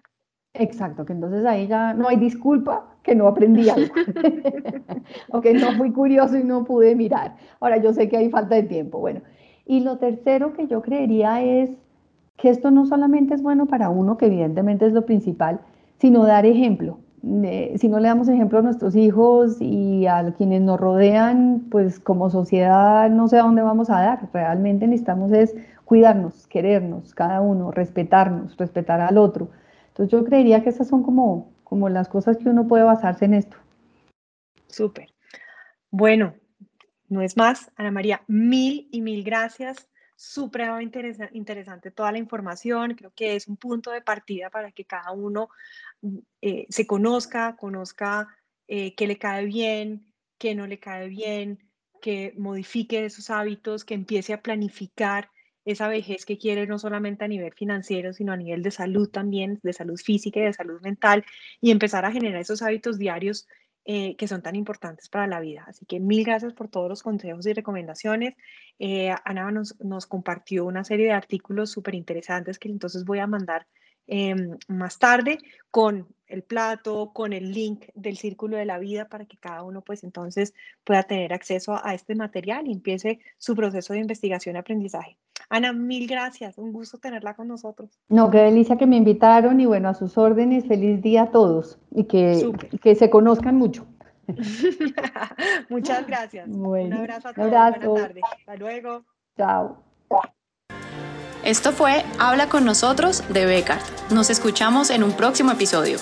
Exacto, que entonces ahí ya no hay disculpa que no aprendí algo, o que no fui curioso y no pude mirar. Ahora yo sé que hay falta de tiempo, bueno. Y lo tercero que yo creería es que esto no solamente es bueno para uno, que evidentemente es lo principal, sino dar ejemplo. si no le damos ejemplo a nuestros hijos y a quienes nos rodean, pues como sociedad no sé a dónde vamos a dar. Realmente necesitamos es cuidarnos, querernos, cada uno, respetarnos, respetar al otro. Entonces yo creería que esas son como, como las cosas que uno puede basarse en esto. Súper. Bueno, no es más, Ana María, mil y mil gracias. Supremamente interesante toda la información. Creo que es un punto de partida para que cada uno mm, eh, se conozca, conozca eh, qué le cae bien, qué no le cae bien, que modifique esos hábitos, que empiece a planificar esa vejez que quiere no solamente a nivel financiero, sino a nivel de salud también, de salud física y de salud mental, y empezar a generar esos hábitos diarios eh, que son tan importantes para la vida. Así que mil gracias por todos los consejos y recomendaciones. Eh, Ana nos, nos, compartió una serie de artículos súper interesantes que entonces voy a mandar em, más tarde con el plato, con el link del Círculo de la Vida para que cada uno pues entonces pueda tener acceso a este material y empiece su proceso de investigación y aprendizaje. Ana, mil gracias, un gusto tenerla con nosotros. No, qué delicia que me invitaron y bueno, a sus órdenes, feliz día a todos y que, que se conozcan mucho. Muchas gracias. un abrazo a todos. Buenas tardes. Hasta luego. Chao. Esto fue Habla con nosotros de Becar. Nos escuchamos en un próximo episodio.